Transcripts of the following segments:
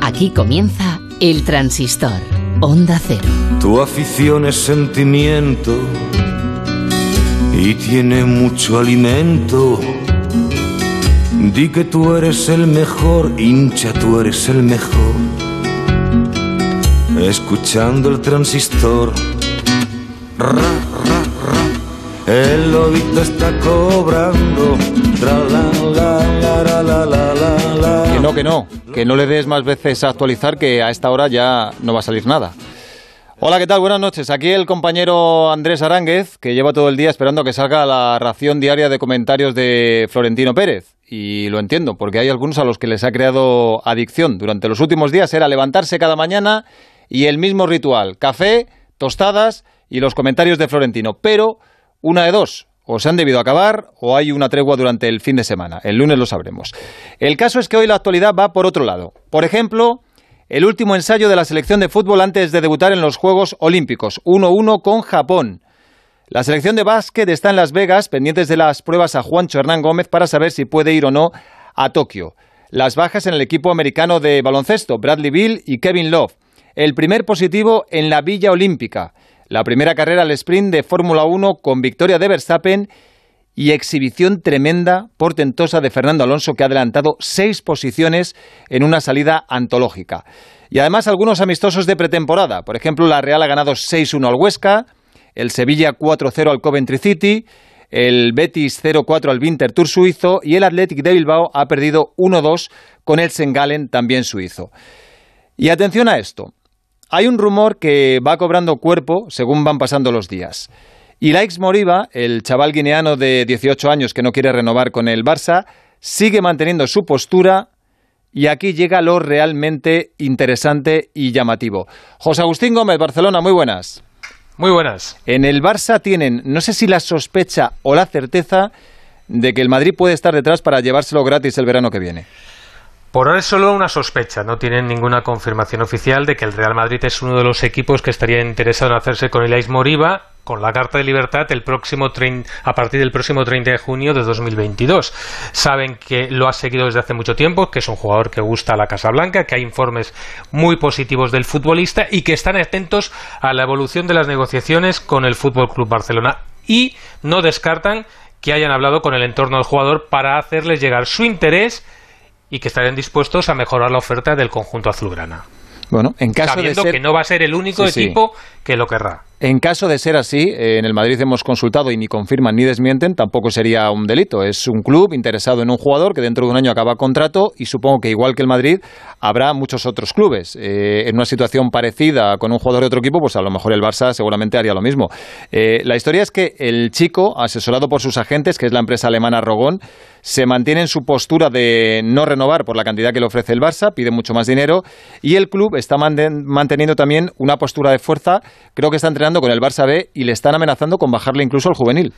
Aquí comienza El Transistor, Onda Cero. Tu afición es sentimiento y tiene mucho alimento. Di que tú eres el mejor, hincha, tú eres el mejor. Escuchando el transistor. Ra, ra, ra. El lobito está cobrando. Tra, Que no, que no, le des más veces a actualizar que a esta hora ya no va a salir nada. Hola, ¿qué tal? Buenas noches. Aquí el compañero Andrés Aránguez, que lleva todo el día esperando que salga la ración diaria de comentarios de Florentino Pérez. Y lo entiendo, porque hay algunos a los que les ha creado adicción. Durante los últimos días era levantarse cada mañana y el mismo ritual. Café, tostadas y los comentarios de Florentino. Pero una de dos. O se han debido acabar o hay una tregua durante el fin de semana. El lunes lo sabremos. El caso es que hoy la actualidad va por otro lado. Por ejemplo, el último ensayo de la selección de fútbol antes de debutar en los Juegos Olímpicos, 1-1 con Japón. La selección de básquet está en Las Vegas, pendientes de las pruebas a Juancho Hernán Gómez para saber si puede ir o no a Tokio. Las bajas en el equipo americano de baloncesto, Bradley Bill y Kevin Love. El primer positivo en la Villa Olímpica. La primera carrera al sprint de Fórmula 1 con victoria de Verstappen y exhibición tremenda, portentosa de Fernando Alonso, que ha adelantado seis posiciones en una salida antológica. Y además algunos amistosos de pretemporada. Por ejemplo, la Real ha ganado 6-1 al Huesca, el Sevilla 4-0 al Coventry City, el Betis 0-4 al Winter suizo y el Athletic de Bilbao ha perdido 1-2 con el Sengalen, también suizo. Y atención a esto. Hay un rumor que va cobrando cuerpo según van pasando los días. Y Laix Moriba, el chaval guineano de 18 años que no quiere renovar con el Barça, sigue manteniendo su postura y aquí llega lo realmente interesante y llamativo. José Agustín Gómez, Barcelona, muy buenas. Muy buenas. En el Barça tienen, no sé si la sospecha o la certeza de que el Madrid puede estar detrás para llevárselo gratis el verano que viene. Por ahora es solo una sospecha, no tienen ninguna confirmación oficial de que el Real Madrid es uno de los equipos que estaría interesado en hacerse con Ilais Moriba con la Carta de Libertad el próximo a partir del próximo 30 de junio de 2022. Saben que lo ha seguido desde hace mucho tiempo, que es un jugador que gusta a la Casa Blanca, que hay informes muy positivos del futbolista y que están atentos a la evolución de las negociaciones con el Fútbol Club Barcelona y no descartan que hayan hablado con el entorno del jugador para hacerles llegar su interés y que estarían dispuestos a mejorar la oferta del conjunto azulgrana. Bueno, en caso Sabiendo de que no va a ser el único equipo que lo querrá. En caso de ser así, eh, en el Madrid hemos consultado y ni confirman ni desmienten, tampoco sería un delito. Es un club interesado en un jugador que dentro de un año acaba contrato y supongo que igual que el Madrid habrá muchos otros clubes. Eh, en una situación parecida con un jugador de otro equipo, pues a lo mejor el Barça seguramente haría lo mismo. Eh, la historia es que el chico, asesorado por sus agentes, que es la empresa alemana Rogón, se mantiene en su postura de no renovar por la cantidad que le ofrece el Barça, pide mucho más dinero y el club está manteniendo también una postura de fuerza, creo que está entrenando con el Barça B y le están amenazando con bajarle incluso al juvenil.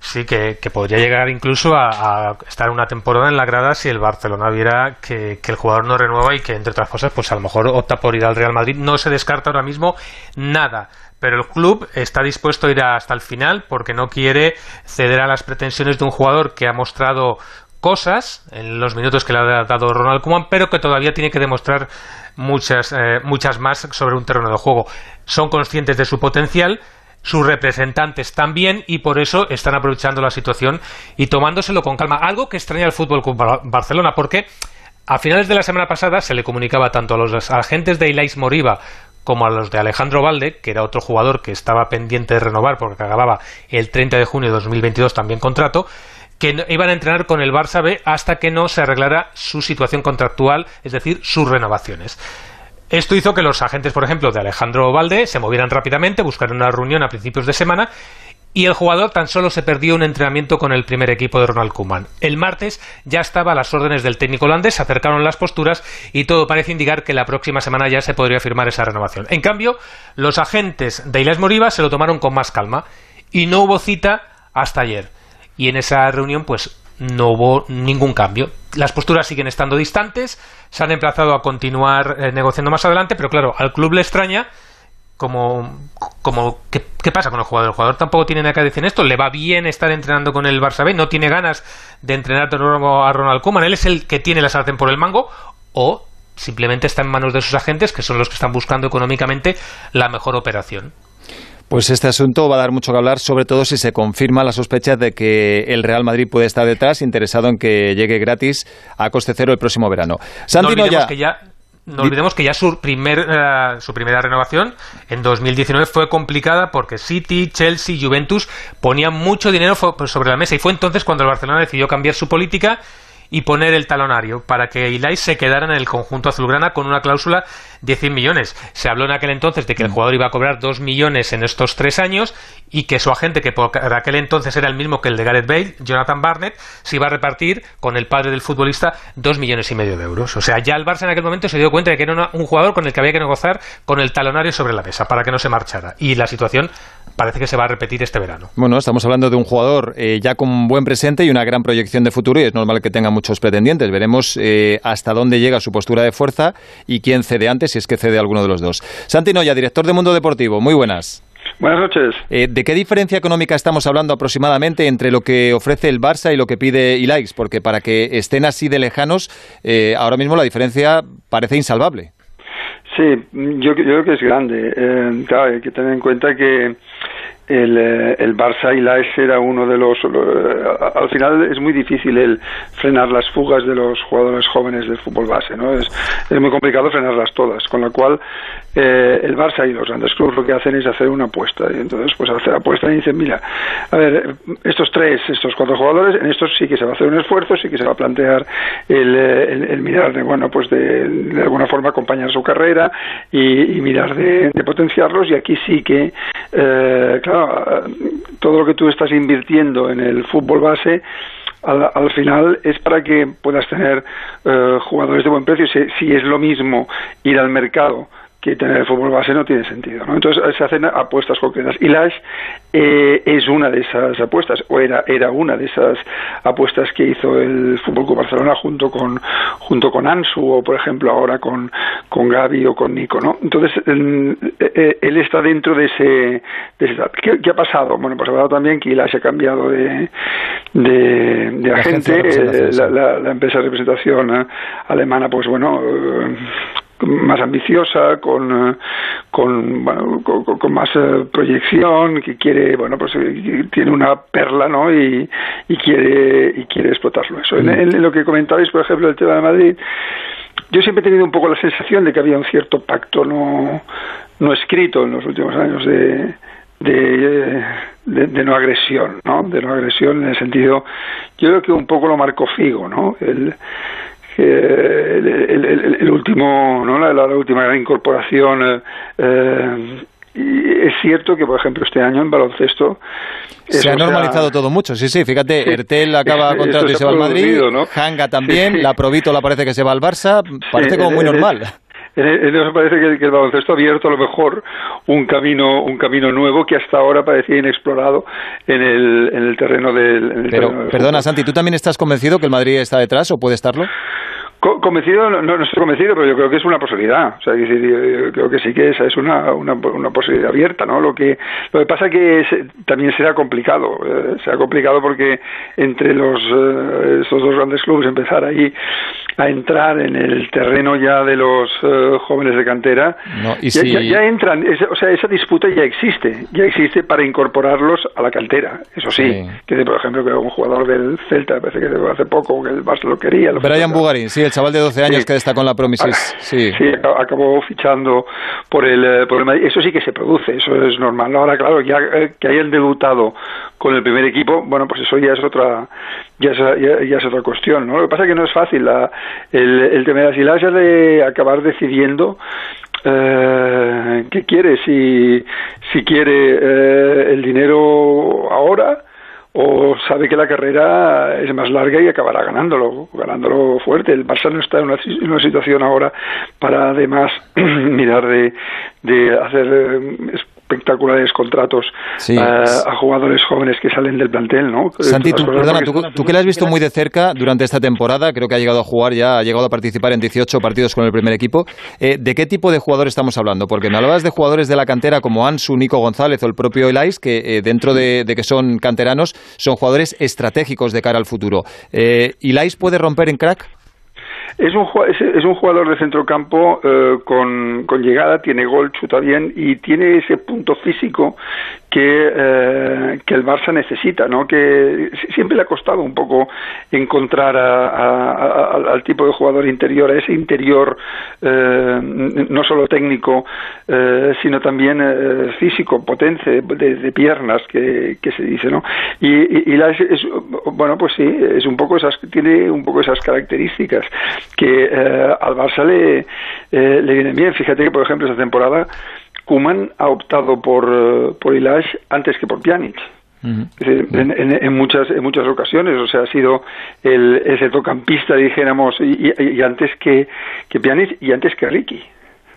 Sí, que, podría llegar incluso a, estar una temporada en la grada si el Barcelona viera que, el jugador no renueva y que, entre otras cosas, pues a lo mejor opta por ir al Real Madrid. No se descarta ahora mismo nada, pero el club está dispuesto a ir hasta el final porque no quiere ceder a las pretensiones de un jugador que ha mostrado cosas en los minutos que le ha dado Ronald Koeman, pero que todavía tiene que demostrar muchas, eh, muchas más sobre un terreno de juego. Son conscientes de su potencial, sus representantes también y por eso están aprovechando la situación y tomándoselo con calma. Algo que extraña al Fútbol Club Barcelona porque a finales de la semana pasada se le comunicaba tanto a los agentes de Ilais Moriba como a los de Alejandro Valde, que era otro jugador que estaba pendiente de renovar porque acababa el 30 de junio de 2022 también contrato, que iban a entrenar con el Barça B hasta que no se arreglara su situación contractual, es decir, sus renovaciones. Esto hizo que los agentes, por ejemplo, de Alejandro Valde se movieran rápidamente, buscaron una reunión a principios de semana y el jugador tan solo se perdió un entrenamiento con el primer equipo de Ronald Koeman. El martes ya estaba a las órdenes del técnico holandés, se acercaron las posturas y todo parece indicar que la próxima semana ya se podría firmar esa renovación. En cambio, los agentes de Ilas Moriba se lo tomaron con más calma y no hubo cita hasta ayer y en esa reunión pues no hubo ningún cambio. Las posturas siguen estando distantes, se han emplazado a continuar eh, negociando más adelante, pero claro, al club le extraña como, como ¿qué, pasa con el jugador? El jugador tampoco tiene nada que decir en esto, le va bien estar entrenando con el Barça B, no tiene ganas de entrenar a Ronald Koeman, él es el que tiene la sartén por el mango, o simplemente está en manos de sus agentes, que son los que están buscando económicamente la mejor operación. Pues este asunto va a dar mucho que hablar, sobre todo si se confirma la sospecha de que el Real Madrid puede estar detrás, interesado en que llegue gratis a coste cero el próximo verano. Santi no. Que ya no olvidemos que ya su, primer, eh, su primera renovación en 2019 fue complicada porque City, Chelsea, Juventus ponían mucho dinero sobre la mesa y fue entonces cuando el Barcelona decidió cambiar su política y poner el talonario para que Ilai se quedara en el conjunto azulgrana con una cláusula de 100 millones. Se habló en aquel entonces de que el jugador iba a cobrar 2 millones en estos tres años y que su agente, que por aquel entonces era el mismo que el de Gareth Bale, Jonathan Barnett, se iba a repartir con el padre del futbolista 2 millones y medio de euros. O sea, ya el Barça en aquel momento se dio cuenta de que era un jugador con el que había que negociar con el talonario sobre la mesa para que no se marchara. Y la situación parece que se va a repetir este verano. Bueno, estamos hablando de un jugador eh, ya con buen presente y una gran proyección de futuro y es normal que tenga muchos pretendientes. Veremos eh, hasta dónde llega su postura de fuerza y quién cede antes, si es que cede alguno de los dos. Santi Noya, director de Mundo Deportivo, muy buenas. Buenas noches. Eh, ¿De qué diferencia económica estamos hablando aproximadamente entre lo que ofrece el Barça y lo que pide Ilaix? Porque para que estén así de lejanos, ahora mismo la diferencia parece insalvable. Sí, yo, yo creo que es grande. Eh, claro, hay que tener en cuenta que el, eh, el Barça y la S era uno de los al final es muy difícil el frenar las fugas de los jugadores jóvenes del fútbol base no es, es muy complicado frenarlas todas con lo cual eh, el Barça y los grandes clubes lo que hacen es hacer una apuesta y entonces pues hacer apuesta y dicen mira a ver estos tres estos cuatro jugadores en estos sí que se va a hacer un esfuerzo sí que se va a plantear el, el, mirar de bueno pues de, de, alguna forma acompañar su carrera y, y mirar de, potenciarlos y aquí sí que eh, claro todo lo que tú estás invirtiendo en el fútbol base, al, final es para que puedas tener eh, jugadores de buen precio. si es lo mismo ir al mercado que tener el fútbol base no tiene sentido. ¿no? Entonces se hacen apuestas concretas. Y Lash eh, es una de esas apuestas, o era, era una de esas apuestas que hizo el Fútbol Club Barcelona junto con, junto con Ansu, o por ejemplo ahora con, con Gaby o con Nico. ¿no? Entonces eh, eh, él está dentro de ese. De ¿Qué, ha pasado? Bueno, pues ha pasado también que Lash ha cambiado de, de, agente. la, la, empresa de representación alemana, pues bueno más ambiciosa, con, eh, con, bueno, con, más eh, proyección, que quiere, bueno, pues eh, tiene una perla, ¿no? Y, y quiere y quiere explotarlo. Eso. En, en, lo que comentabais, por ejemplo, el tema de Madrid, yo siempre he tenido un poco la sensación de que había un cierto pacto no, no escrito en los últimos años de, de, de, no agresión, ¿no? De no agresión en el sentido, yo creo que un poco lo marcó Figo, ¿no? El, el, el, último, ¿no? La, última gran incorporación. Eh, y es cierto que, por ejemplo, este año en baloncesto. Se ha normalizado todo mucho, sí, sí. Fíjate, Ertel acaba contrato y se va al Madrid, Hanga también, la la parece que se va al Barça, parece como muy normal. Entonces parece que, el baloncesto ha abierto a lo mejor un camino, un camino nuevo que hasta ahora parecía inexplorado en el, en el terreno del. Pero, perdona, Santi, ¿tú también estás convencido que el Madrid está detrás o puede estarlo? Convencido, no, no, estoy convencido, pero yo creo que es una posibilidad. O sea, yo creo que sí que esa es una, una, una posibilidad abierta, ¿no? Lo que, lo que pasa que también será complicado. Eh, será complicado porque entre los eh, estos dos grandes clubes empezar ahí a entrar en el terreno ya de los eh, jóvenes de cantera, ya, entran, o sea, esa disputa ya existe, ya existe para incorporarlos a la cantera. Eso sí, que por ejemplo que un jugador del Celta, parece que hace poco que el Barça lo quería. Lo Brian Bugarín, sí, el chaval de 12 años que está con la Promises. Sí. sí, acabó fichando por el, eh, por el Madrid. Eso sí que se produce, eso es normal. Ahora, claro, ya eh, que hayan debutado con el primer equipo, bueno, pues eso ya es otra ya es, ya, es otra cuestión, ¿no? Lo que pasa es que no es fácil la, el, el tema de las de acabar decidiendo eh, qué quiere, si, si quiere eh, el dinero ahora o sabe que la carrera es más larga y acabará ganándolo, ganándolo fuerte. El Barça no está en una, situación ahora para además mirar de, de hacer eh, espectaculares contratos eh, a jugadores jóvenes que salen del plantel, ¿no? Santi, tú, perdona, tú, que la has visto muy de cerca durante esta temporada, creo que ha llegado a jugar ya, ha llegado a participar en 18 partidos con el primer equipo. Eh, ¿De qué tipo de jugadores estamos hablando? Porque me hablabas de jugadores de la cantera como Ansu, Nico González o el propio Elais, que eh, dentro de, que son canteranos, son jugadores estratégicos de cara al futuro. ¿Elais puede romper en crack? Es un, es, un jugador de centrocampo eh, con, con llegada, tiene gol, chuta bien y tiene ese punto físico que, eh, que el Barça necesita, ¿no? Que siempre le ha costado un poco encontrar al tipo de jugador interior, a ese interior eh, no solo técnico, eh, sino también físico, potente, de, piernas, que, se dice, ¿no? Y, y, la, es, bueno, pues sí, es un poco esas, tiene un poco esas características que al Barça le, le vienen bien. Fíjate que, por ejemplo, esta temporada Kuman ha optado por, eh, por Ilash antes que por Pjanic. en, muchas en muchas ocasiones o sea ha sido el ese tocampista dijéramos y, antes que que Pjanic y antes que Ricky.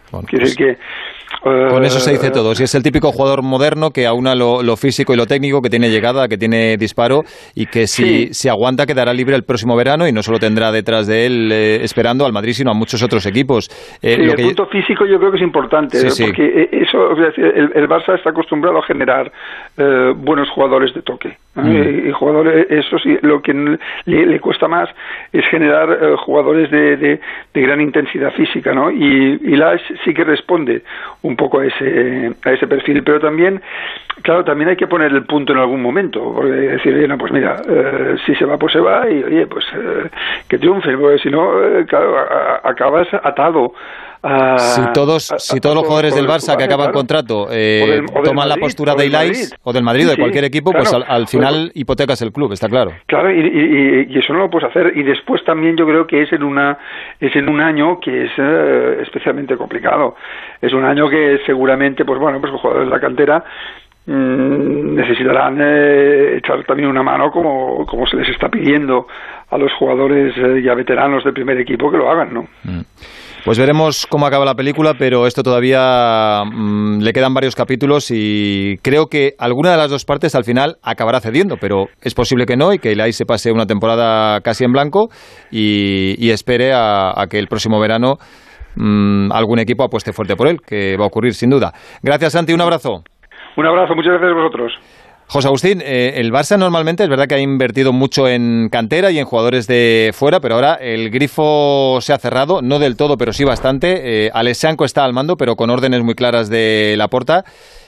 Pues que con eso se dice todo. Si es el típico jugador moderno que aúna lo, lo, físico y lo técnico, que tiene llegada, que tiene disparo y que si, se aguanta quedará libre el próximo verano y no solo tendrá detrás de él eh, esperando al Madrid, sino a muchos otros equipos. Eh, el punto físico yo creo que es importante, porque eh, eso, el, Barça está acostumbrado a generar buenos jugadores de toque. Mm. Y jugadores, eso sí, lo que le, cuesta más es generar jugadores de, de, gran intensidad física, ¿no? Y, y Lash sí que responde un poco a ese, a ese perfil, pero también, claro, también hay que poner el punto en algún momento, porque decir, oye, no, pues mira, eh, si se va, pues se va, y oye, pues eh, que triunfe, porque si no, eh, claro, acabas atado si todos, si todos los jugadores del Barça que acaban contrato eh, toman la postura de Ilais o del Madrid o de cualquier equipo, pues al, final hipotecas el club, está claro. Claro, y, eso no lo puedes hacer. Y después también yo creo que es en una es en un año que es eh, especialmente complicado. Es un año que seguramente, pues bueno, pues los jugadores de la cantera mm, necesitarán eh, echar también una mano como, como se les está pidiendo a los jugadores ya veteranos del primer equipo que lo hagan, ¿no? Mm. Pues veremos cómo acaba la película, pero esto todavía mm, le quedan varios capítulos y creo que alguna de las dos partes al final acabará cediendo, pero es posible que no y que Ilai se pase una temporada casi en blanco y, espere a, que el próximo verano mm, algún equipo apueste fuerte por él, que va a ocurrir sin duda. Gracias, Santi, un abrazo. Un abrazo, muchas gracias a vosotros. José Agustín, eh, el Barça normalmente es verdad que ha invertido mucho en cantera y en jugadores de fuera, pero ahora el grifo se ha cerrado, no del todo, pero sí bastante. Eh, Alessanco está al mando, pero con órdenes muy claras de la porta.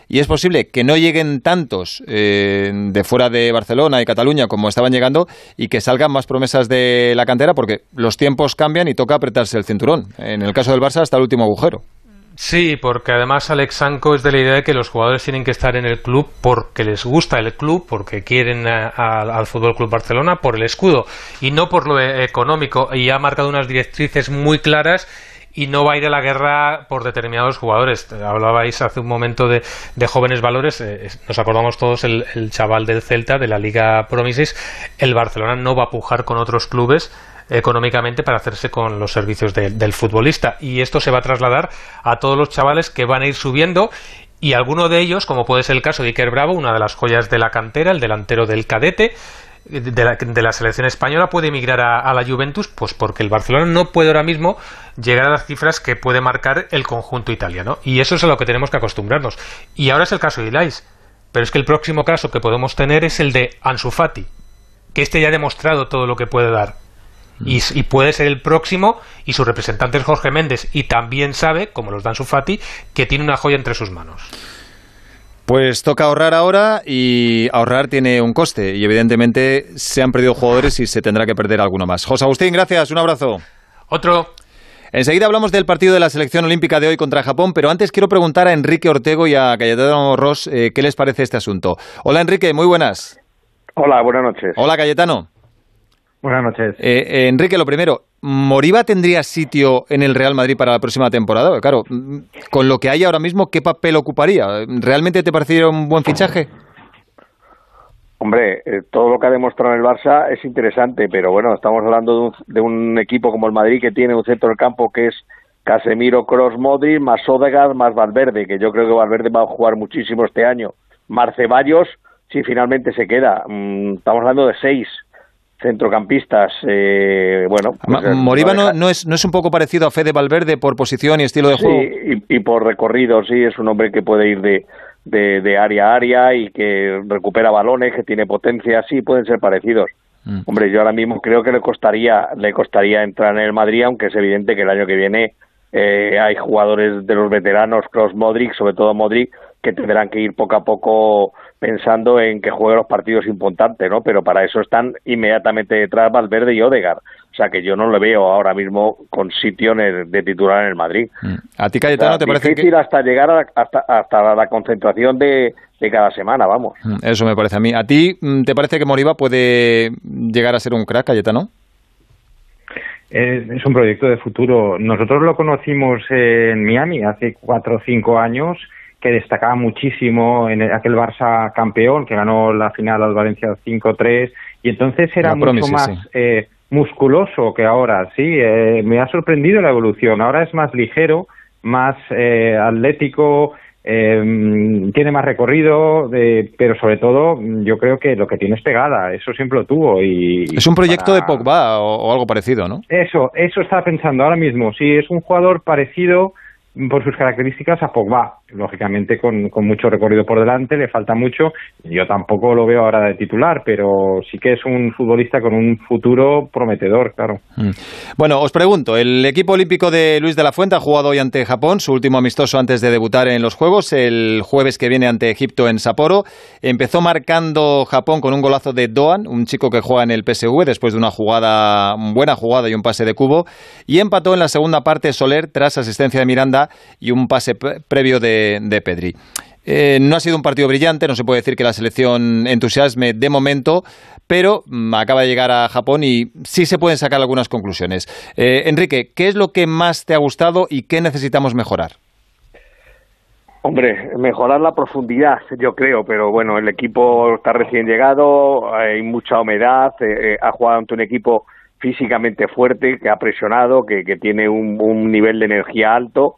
Y es posible que no lleguen tantos eh, de fuera de Barcelona y Cataluña como estaban llegando y que salgan más promesas de la cantera porque los tiempos cambian y toca apretarse el cinturón. En el caso del Barça, hasta el último agujero. Sí, porque además Alex Sanko es de la idea de que los jugadores tienen que estar en el club porque les gusta el club, porque quieren al Fútbol Club Barcelona, por el escudo y no por lo económico. Y ha marcado unas directrices muy claras y no va a ir a la guerra por determinados jugadores. Hablabais hace un momento de, jóvenes valores, eh, nos acordamos todos el, el, chaval del Celta, de la Liga Promises, el Barcelona no va a pujar con otros clubes económicamente para hacerse con los servicios del futbolista. Y esto se va a trasladar a todos los chavales que van a ir subiendo y alguno de ellos, como puede ser el caso de Iker Bravo, una de las joyas de la cantera, el delantero del cadete, de la, de la, selección española puede emigrar a, la Juventus, pues porque el Barcelona no puede ahora mismo llegar a las cifras que puede marcar el conjunto italiano. Y eso es a lo que tenemos que acostumbrarnos. Y ahora es el caso de Ilais. Pero es que el próximo caso que podemos tener es el de Ansu Fati, que este ya ha demostrado todo lo que puede dar y, puede ser el próximo y su representante es Jorge Méndez y también sabe, como los dan su Fati, que tiene una joya entre sus manos. Pues toca ahorrar ahora y ahorrar tiene un coste y evidentemente se han perdido jugadores y se tendrá que perder alguno más. José Agustín, gracias, un abrazo. Otro. Enseguida hablamos del partido de la selección olímpica de hoy contra Japón, pero antes quiero preguntar a Enrique Ortego y a Cayetano Ross eh, qué les parece este asunto. Hola Enrique, muy buenas. Hola, buenas noches. Hola Cayetano. Buenas noches. Eh, eh, Enrique, lo primero, ¿Moriba tendría sitio en el Real Madrid para la próxima temporada? Claro, mm, con lo que hay ahora mismo, ¿qué papel ocuparía? ¿Realmente te parecería un buen fichaje? Hombre, eh, todo lo que ha demostrado el Barça es interesante, pero bueno, estamos hablando de un, equipo como el Madrid que tiene un centro del campo que es Casemiro, Cross, Modric, más Odegaard, más Valverde, que yo creo que Valverde va a jugar muchísimo este año. Marceballos, si finalmente se queda. Mm, estamos hablando de seis centrocampistas, eh, bueno... Pues, eh, Moriba no, es, no es un poco parecido a Fede Valverde por posición y estilo de juego. Sí, y, por recorrido, sí, es un hombre que puede ir de, de, área a área y que recupera balones, que tiene potencia, sí, pueden ser parecidos. Mm. Hombre, yo ahora mismo creo que le costaría, le costaría entrar en el Madrid, aunque es evidente que el año que viene eh, hay jugadores de los veteranos, Cross Modric, sobre todo Modric, que tendrán que ir poco a poco pensando en que juegue los partidos importantes, ¿no? Pero para eso están inmediatamente detrás Valverde y Odegar. O sea que yo no lo veo ahora mismo con sitio de titular en el Madrid. Mm. ¿A ti, Cayetano, te parece difícil hasta llegar a, hasta, hasta la concentración de, de cada semana, vamos. Mm, eso me parece a mí. ¿A ti mm, te parece que Moriba puede llegar a ser un crack, Cayetano? Es un proyecto de futuro. Nosotros lo conocimos en Miami hace cuatro o cinco años, que destacaba muchísimo en aquel Barça campeón, que ganó la final al Valencia 5-3, y entonces era mucho más eh, musculoso que ahora, sí. Eh, me ha sorprendido la evolución. Ahora es más ligero, más eh, atlético, eh, tiene más recorrido, pero sobre todo yo creo que lo que tiene es pegada, eso siempre lo tuvo. y Es un proyecto de Pogba o, algo parecido, ¿no? Eso, eso está pensando ahora mismo, sí, es un jugador parecido por sus características a Pogba, lógicamente con, mucho recorrido por delante, le falta mucho, yo tampoco lo veo ahora de titular, pero sí que es un futbolista con un futuro prometedor, claro. Mm. Bueno, os pregunto, el equipo olímpico de Luis de la Fuente ha jugado hoy ante Japón, su último amistoso antes de debutar en los Juegos, el jueves que viene ante Egipto en Sapporo, empezó marcando Japón con un golazo de Doan, un chico que juega en el PSV después de una jugada, buena jugada y un pase de cubo, y empató en la segunda parte Soler tras asistencia de Miranda y un pase previo de, Pedri. Eh, no ha sido un partido brillante, no se puede decir que la selección entusiasme de momento, pero mm, acaba de llegar a Japón y sí se pueden sacar algunas conclusiones. Eh, Enrique, ¿qué es lo que más te ha gustado y qué necesitamos mejorar? Hombre, mejorar la profundidad, yo creo, pero bueno, el equipo está recién llegado, hay mucha humedad, eh, ha jugado ante un equipo físicamente fuerte, que ha presionado, que, tiene un, nivel de energía alto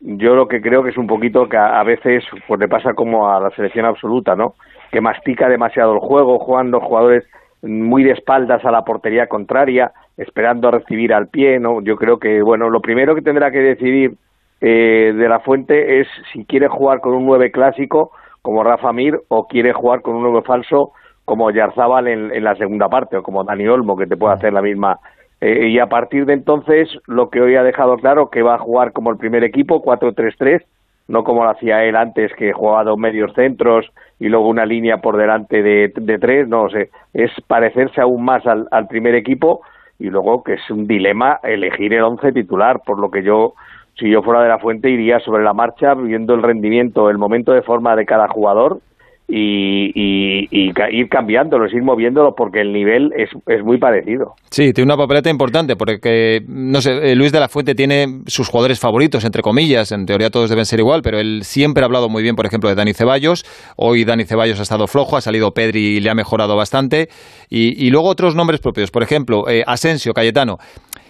yo lo que creo que es un poquito que a, veces pues le pasa como a la selección absoluta, ¿no? Que mastica demasiado el juego, jugando jugadores muy de espaldas a la portería contraria, esperando a recibir al pie, ¿no? Yo creo que, bueno, lo primero que tendrá que decidir eh, de la Fuente es si quiere jugar con un nueve clásico como Rafa Mir o quiere jugar con un nueve falso como Yarzábal en, en la segunda parte o como Dani Olmo que te puede hacer la misma eh, y a partir de entonces, lo que hoy ha dejado claro que va a jugar como el primer equipo, 4-3-3, no como lo hacía él antes, que jugaba dos medios centros y luego una línea por delante de, tres, no sé, es parecerse aún más al, primer equipo y luego que es un dilema elegir el once titular, por lo que yo, si yo fuera de la fuente, iría sobre la marcha viendo el rendimiento, el momento de forma de cada jugador y, y, ir cambiándolos, ir moviéndolos porque el nivel es, muy parecido. Sí, tiene una papeleta importante porque, no sé, eh, Luis de la Fuente tiene sus jugadores favoritos, entre comillas, en teoría todos deben ser igual, pero él siempre ha hablado muy bien, por ejemplo, de Dani Ceballos. Hoy Dani Ceballos ha estado flojo, ha salido Pedri y le ha mejorado bastante. Y, luego otros nombres propios, por ejemplo, eh, Asensio, Cayetano.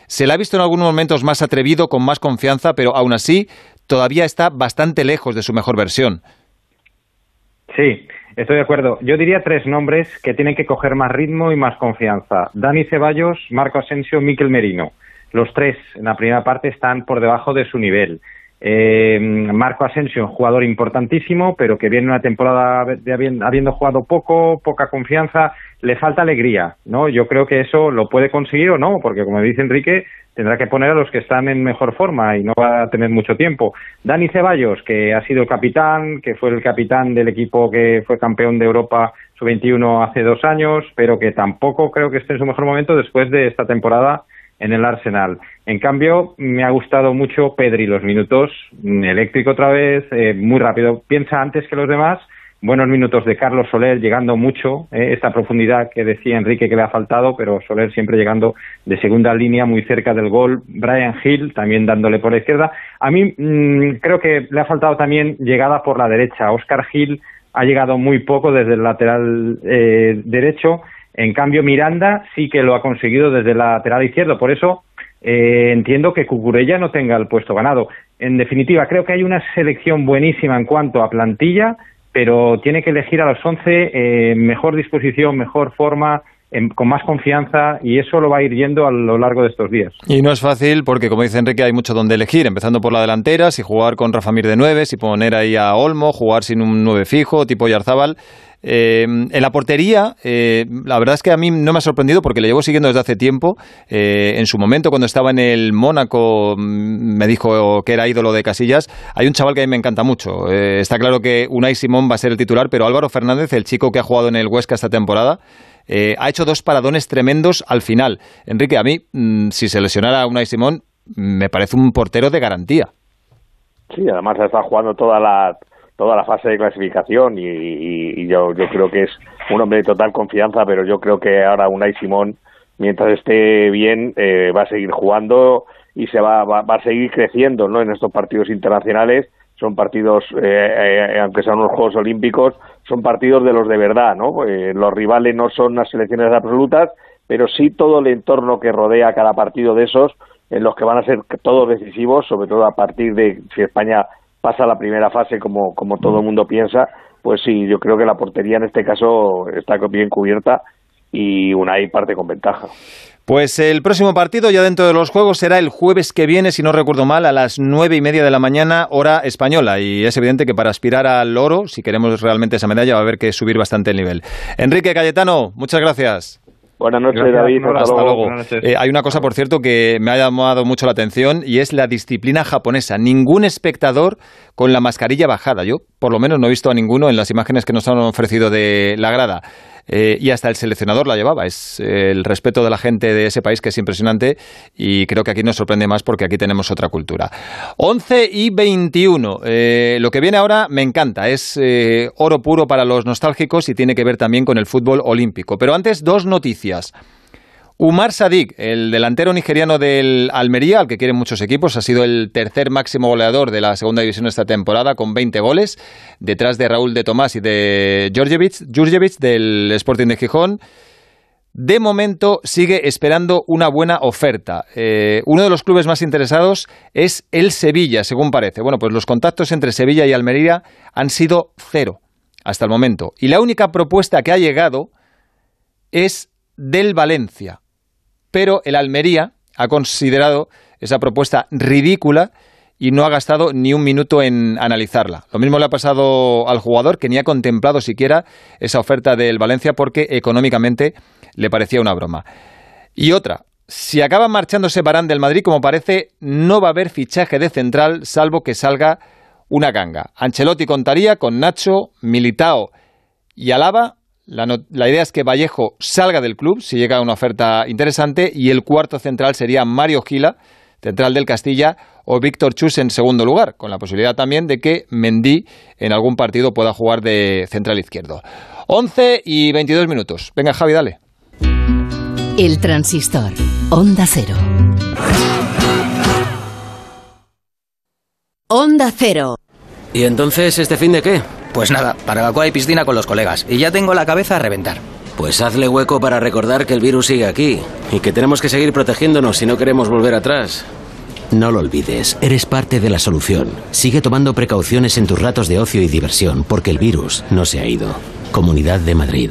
Se le ha visto en algunos momentos más atrevido, con más confianza, pero aún así todavía está bastante lejos de su mejor versión. Sí, estoy de acuerdo. Yo diría tres nombres que tienen que coger más ritmo y más confianza. Dani Ceballos, Marco Asensio, Miquel Merino. Los tres en la primera parte están por debajo de su nivel. Eh, Marco Asensio, jugador importantísimo, pero que viene una temporada de habiendo jugado poco, poca confianza, le falta alegría, ¿no? Yo creo que eso lo puede conseguir o no, porque como dice Enrique, tendrá que poner a los que están en mejor forma y no va a tener mucho tiempo. Dani Ceballos, que ha sido capitán, que fue el capitán del equipo que fue campeón de Europa sub-21 hace dos años, pero que tampoco creo que esté en su mejor momento después de esta temporada en el Arsenal. En cambio, me ha gustado mucho Pedri, los minutos mm, eléctrico otra vez, eh, muy rápido, piensa antes que los demás buenos minutos de Carlos Soler llegando mucho, eh, esta profundidad que decía Enrique que le ha faltado, pero Soler siempre llegando de segunda línea muy cerca del gol. Brian Hill también dándole por la izquierda. A mí mm, creo que le ha faltado también llegada por la derecha. Oscar Hill ha llegado muy poco desde el lateral eh, derecho. En cambio, Miranda sí que lo ha conseguido desde el lateral izquierdo. Por eso eh, entiendo que Cucurella no tenga el puesto ganado. En definitiva, creo que hay una selección buenísima en cuanto a plantilla pero tiene que elegir a los 11 eh, mejor disposición, mejor forma con más confianza y eso lo va a ir yendo a lo largo de estos días. Y no es fácil porque, como dice Enrique, hay mucho donde elegir, empezando por la delantera, si jugar con Rafa Mir de 9, si poner ahí a Olmo, jugar sin un 9 fijo, tipo Yarzábal. Eh, en la portería, eh, la verdad es que a mí no me ha sorprendido porque le llevo siguiendo desde hace tiempo. Eh, en su momento, cuando estaba en el Mónaco, mm, me dijo que era ídolo de Casillas. Hay un chaval que a mí me encanta mucho. está claro que Unai Simón va a ser el titular, pero Álvaro Fernández, el chico que ha jugado en el Huesca esta temporada, ha hecho dos paradones tremendos al final. Enrique, a mí, mm, si se lesionara Unai Simón, me parece un portero de garantía. Sí, además está jugando toda la toda la fase de clasificación y, yo, yo creo que es un hombre de total confianza, pero yo creo que ahora Unai Simón, mientras esté bien, eh, va a seguir jugando y se va, va, a seguir creciendo ¿no? en estos partidos internacionales. Son partidos, eh, eh, aunque sean unos Juegos Olímpicos, son partidos de los de verdad. ¿no? los rivales no son las selecciones absolutas, pero sí todo el entorno que rodea cada partido de esos, en los que van a ser todos decisivos, sobre todo a partir de si España pasa la primera fase como, como todo el mundo piensa, pues sí, yo creo que la portería en este caso está bien cubierta y una ahí parte con ventaja. Pues el próximo partido ya dentro de los Juegos será el jueves que viene, si no recuerdo mal, a las nueve y media de la mañana, hora española. Y es evidente que para aspirar al oro, si queremos realmente esa medalla, va a haber que subir bastante el nivel. Enrique Cayetano, muchas gracias. Buenas noches, David. Hasta, luego. Eh, hay una cosa, por cierto, que me ha llamado mucho la atención y es la disciplina japonesa. Ningún espectador con la mascarilla bajada. Yo, por lo menos, no he visto a ninguno en las imágenes que nos han ofrecido de la grada. Eh, y hasta el seleccionador la llevaba. Es eh, el respeto de la gente de ese país que es impresionante y creo que aquí nos sorprende más porque aquí tenemos otra cultura. 11 y 21. Eh, lo que viene ahora me encanta. Es oro puro para los nostálgicos y tiene que ver también con el fútbol olímpico. Pero antes, dos noticias. Umar Sadik, el delantero nigeriano del Almería, al que quieren muchos equipos, ha sido el tercer máximo goleador de la segunda división esta temporada con 20 goles, detrás de Raúl de Tomás y de Djurjevic del Sporting de Gijón. De momento sigue esperando una buena oferta. Eh, uno de los clubes más interesados es el Sevilla, según parece. Bueno, pues los contactos entre Sevilla y Almería han sido cero hasta el momento. Y la única propuesta que ha llegado es del Valencia pero el Almería ha considerado esa propuesta ridícula y no ha gastado ni un minuto en analizarla. Lo mismo le ha pasado al jugador que ni ha contemplado siquiera esa oferta del Valencia porque económicamente le parecía una broma. Y otra, si acaba marchándose Barán del Madrid, como parece, no va a haber fichaje de central salvo que salga una ganga. Ancelotti contaría con Nacho, Militao y Alaba la, idea es que Vallejo salga del club si llega a una oferta interesante y el cuarto central sería Mario Gila, central del Castilla, o Víctor Chus en segundo lugar, con la posibilidad también de que Mendy en algún partido pueda jugar de central izquierdo. 11 y 22 minutos. Venga, Javi, dale. El transistor. Onda Cero. Onda Cero. ¿Y entonces este fin de qué? Pues nada, para y piscina con los colegas. Y ya tengo la cabeza a reventar. Pues hazle hueco para recordar que el virus sigue aquí y que tenemos que seguir protegiéndonos si no queremos volver atrás. No lo olvides, eres parte de la solución. Sigue tomando precauciones en tus ratos de ocio y diversión porque el virus no se ha ido. Comunidad de Madrid.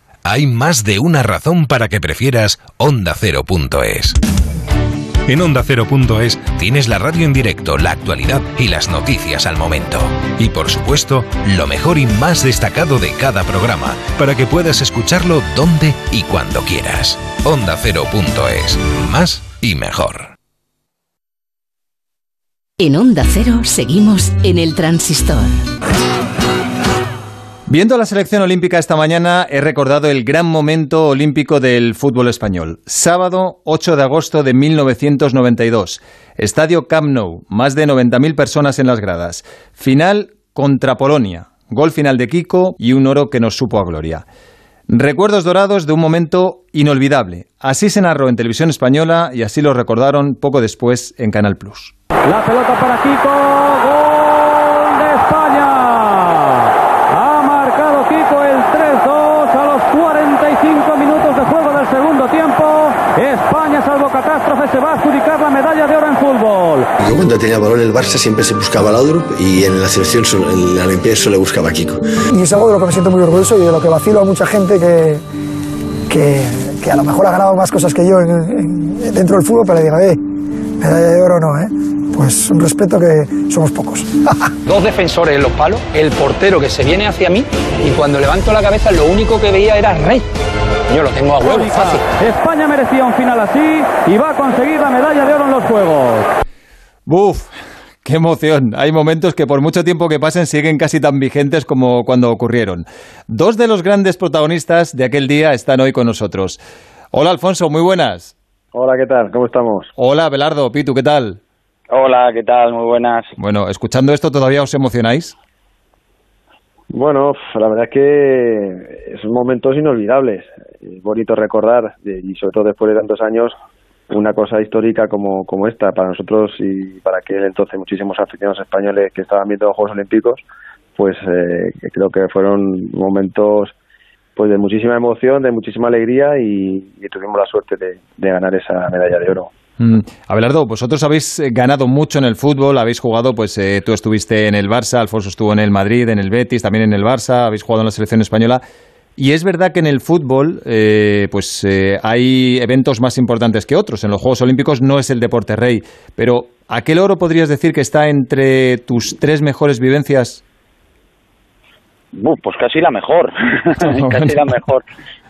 Hay más de una razón para que prefieras Onda Cero.es. En Onda Cero.es tienes la radio en directo, la actualidad y las noticias al momento. Y por supuesto, lo mejor y más destacado de cada programa, para que puedas escucharlo donde y cuando quieras. Onda Cero.es. Más y mejor. En Onda Cero seguimos en el transistor. Viendo la selección olímpica esta mañana, he recordado el gran momento olímpico del fútbol español. Sábado 8 de agosto de 1992. Estadio Camp Nou, más de 90.000 personas en las gradas. Final contra Polonia. Gol final de Kiko y un oro que nos supo a gloria. Recuerdos dorados de un momento inolvidable. Así se narró en televisión española y así lo recordaron poco después en Canal Plus. La pelota para Kiko, gol de España. Ha marcado Kiko el 3-2 a los 45 minutos de juego del segundo tiempo. España, salvo catástrofe, se va a adjudicar la medalla de oro en fútbol. Yo cuando tenía balón en el Barça siempre se buscaba Laudrup y en la selección, en la Olimpiada solo buscaba a Kiko. Y es algo de lo que me siento muy orgulloso y de lo que vacilo a mucha gente que, que, que a lo mejor ha ganado más cosas que yo en, en, dentro del fútbol, pero le digo, eh, medalla de oro no, ¿eh? Pues un respeto que somos pocos. Dos defensores en los palos, el portero que se viene hacia mí y cuando levanto la cabeza lo único que veía era Rey. Yo lo tengo a huevo, fácil. España merecía un final así y va a conseguir la medalla de oro en los Juegos. ¡Buf! ¡Qué emoción! Hay momentos que por mucho tiempo que pasen siguen casi tan vigentes como cuando ocurrieron. Dos de los grandes protagonistas de aquel día están hoy con nosotros. Hola Alfonso, muy buenas. Hola, ¿qué tal? ¿Cómo estamos? Hola Belardo, Pitu, ¿qué tal? Hola, ¿qué tal? Muy buenas. Bueno, escuchando esto, ¿todavía os emocionáis? Bueno, la verdad es que son momentos inolvidables. Es bonito recordar, y sobre todo después de tantos años, una cosa histórica como, como esta para nosotros y para aquel entonces muchísimos aficionados españoles que estaban viendo los Juegos Olímpicos, pues eh, creo que fueron momentos pues de muchísima emoción, de muchísima alegría y, tuvimos la suerte de ganar esa medalla de oro. Mm. Abelardo, vosotros habéis eh, ganado mucho en el fútbol, habéis jugado, pues eh, tú estuviste en el Barça, Alfonso estuvo en el Madrid, en el Betis, también en el Barça, habéis jugado en la selección española. Y es verdad que en el fútbol, eh, pues eh, hay eventos más importantes que otros. En los Juegos Olímpicos no es el deporte rey, pero ¿aquel oro podrías decir que está entre tus tres mejores vivencias? Uh, pues casi la mejor, casi la mejor.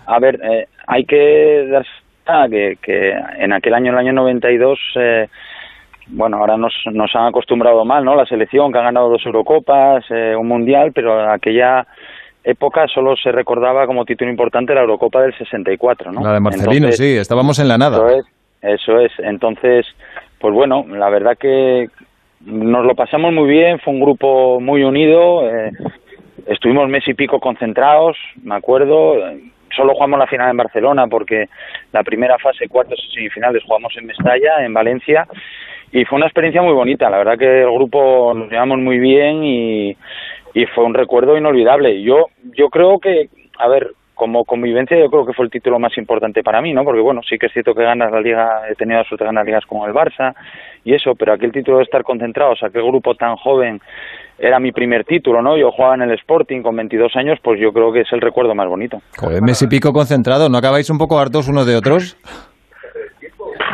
A ver, eh, hay que darse que, que en aquel año, el año 92, eh, bueno, ahora nos, nos han acostumbrado mal, ¿no? La selección que ha ganado dos Eurocopas, eh, un Mundial, pero en aquella época solo se recordaba como título importante la Eurocopa del 64, ¿no? La de Marcelino, Entonces, sí, estábamos en la nada. Eso es, eso es. Entonces, pues bueno, la verdad que nos lo pasamos muy bien, fue un grupo muy unido, eh, estuvimos mes y pico concentrados, me acuerdo, solo jugamos la final en Barcelona porque la primera fase, cuartos y semifinales jugamos en Mestalla, en Valencia, y fue una experiencia muy bonita, la verdad que el grupo nos llevamos muy bien y, fue un recuerdo inolvidable. Yo, yo creo que, a ver, como convivencia yo creo que fue el título más importante para mí, ¿no? Porque bueno, sí que es cierto que ganas la liga, he tenido la suerte de ganar ligas como el Barça y eso, pero aquel título de estar concentrados, aquel grupo tan joven, era mi primer título, ¿no? Yo jugaba en el Sporting con 22 años, pues yo creo que es el recuerdo más bonito. Joder, mes y pico concentrado, ¿no acabáis un poco hartos unos de otros?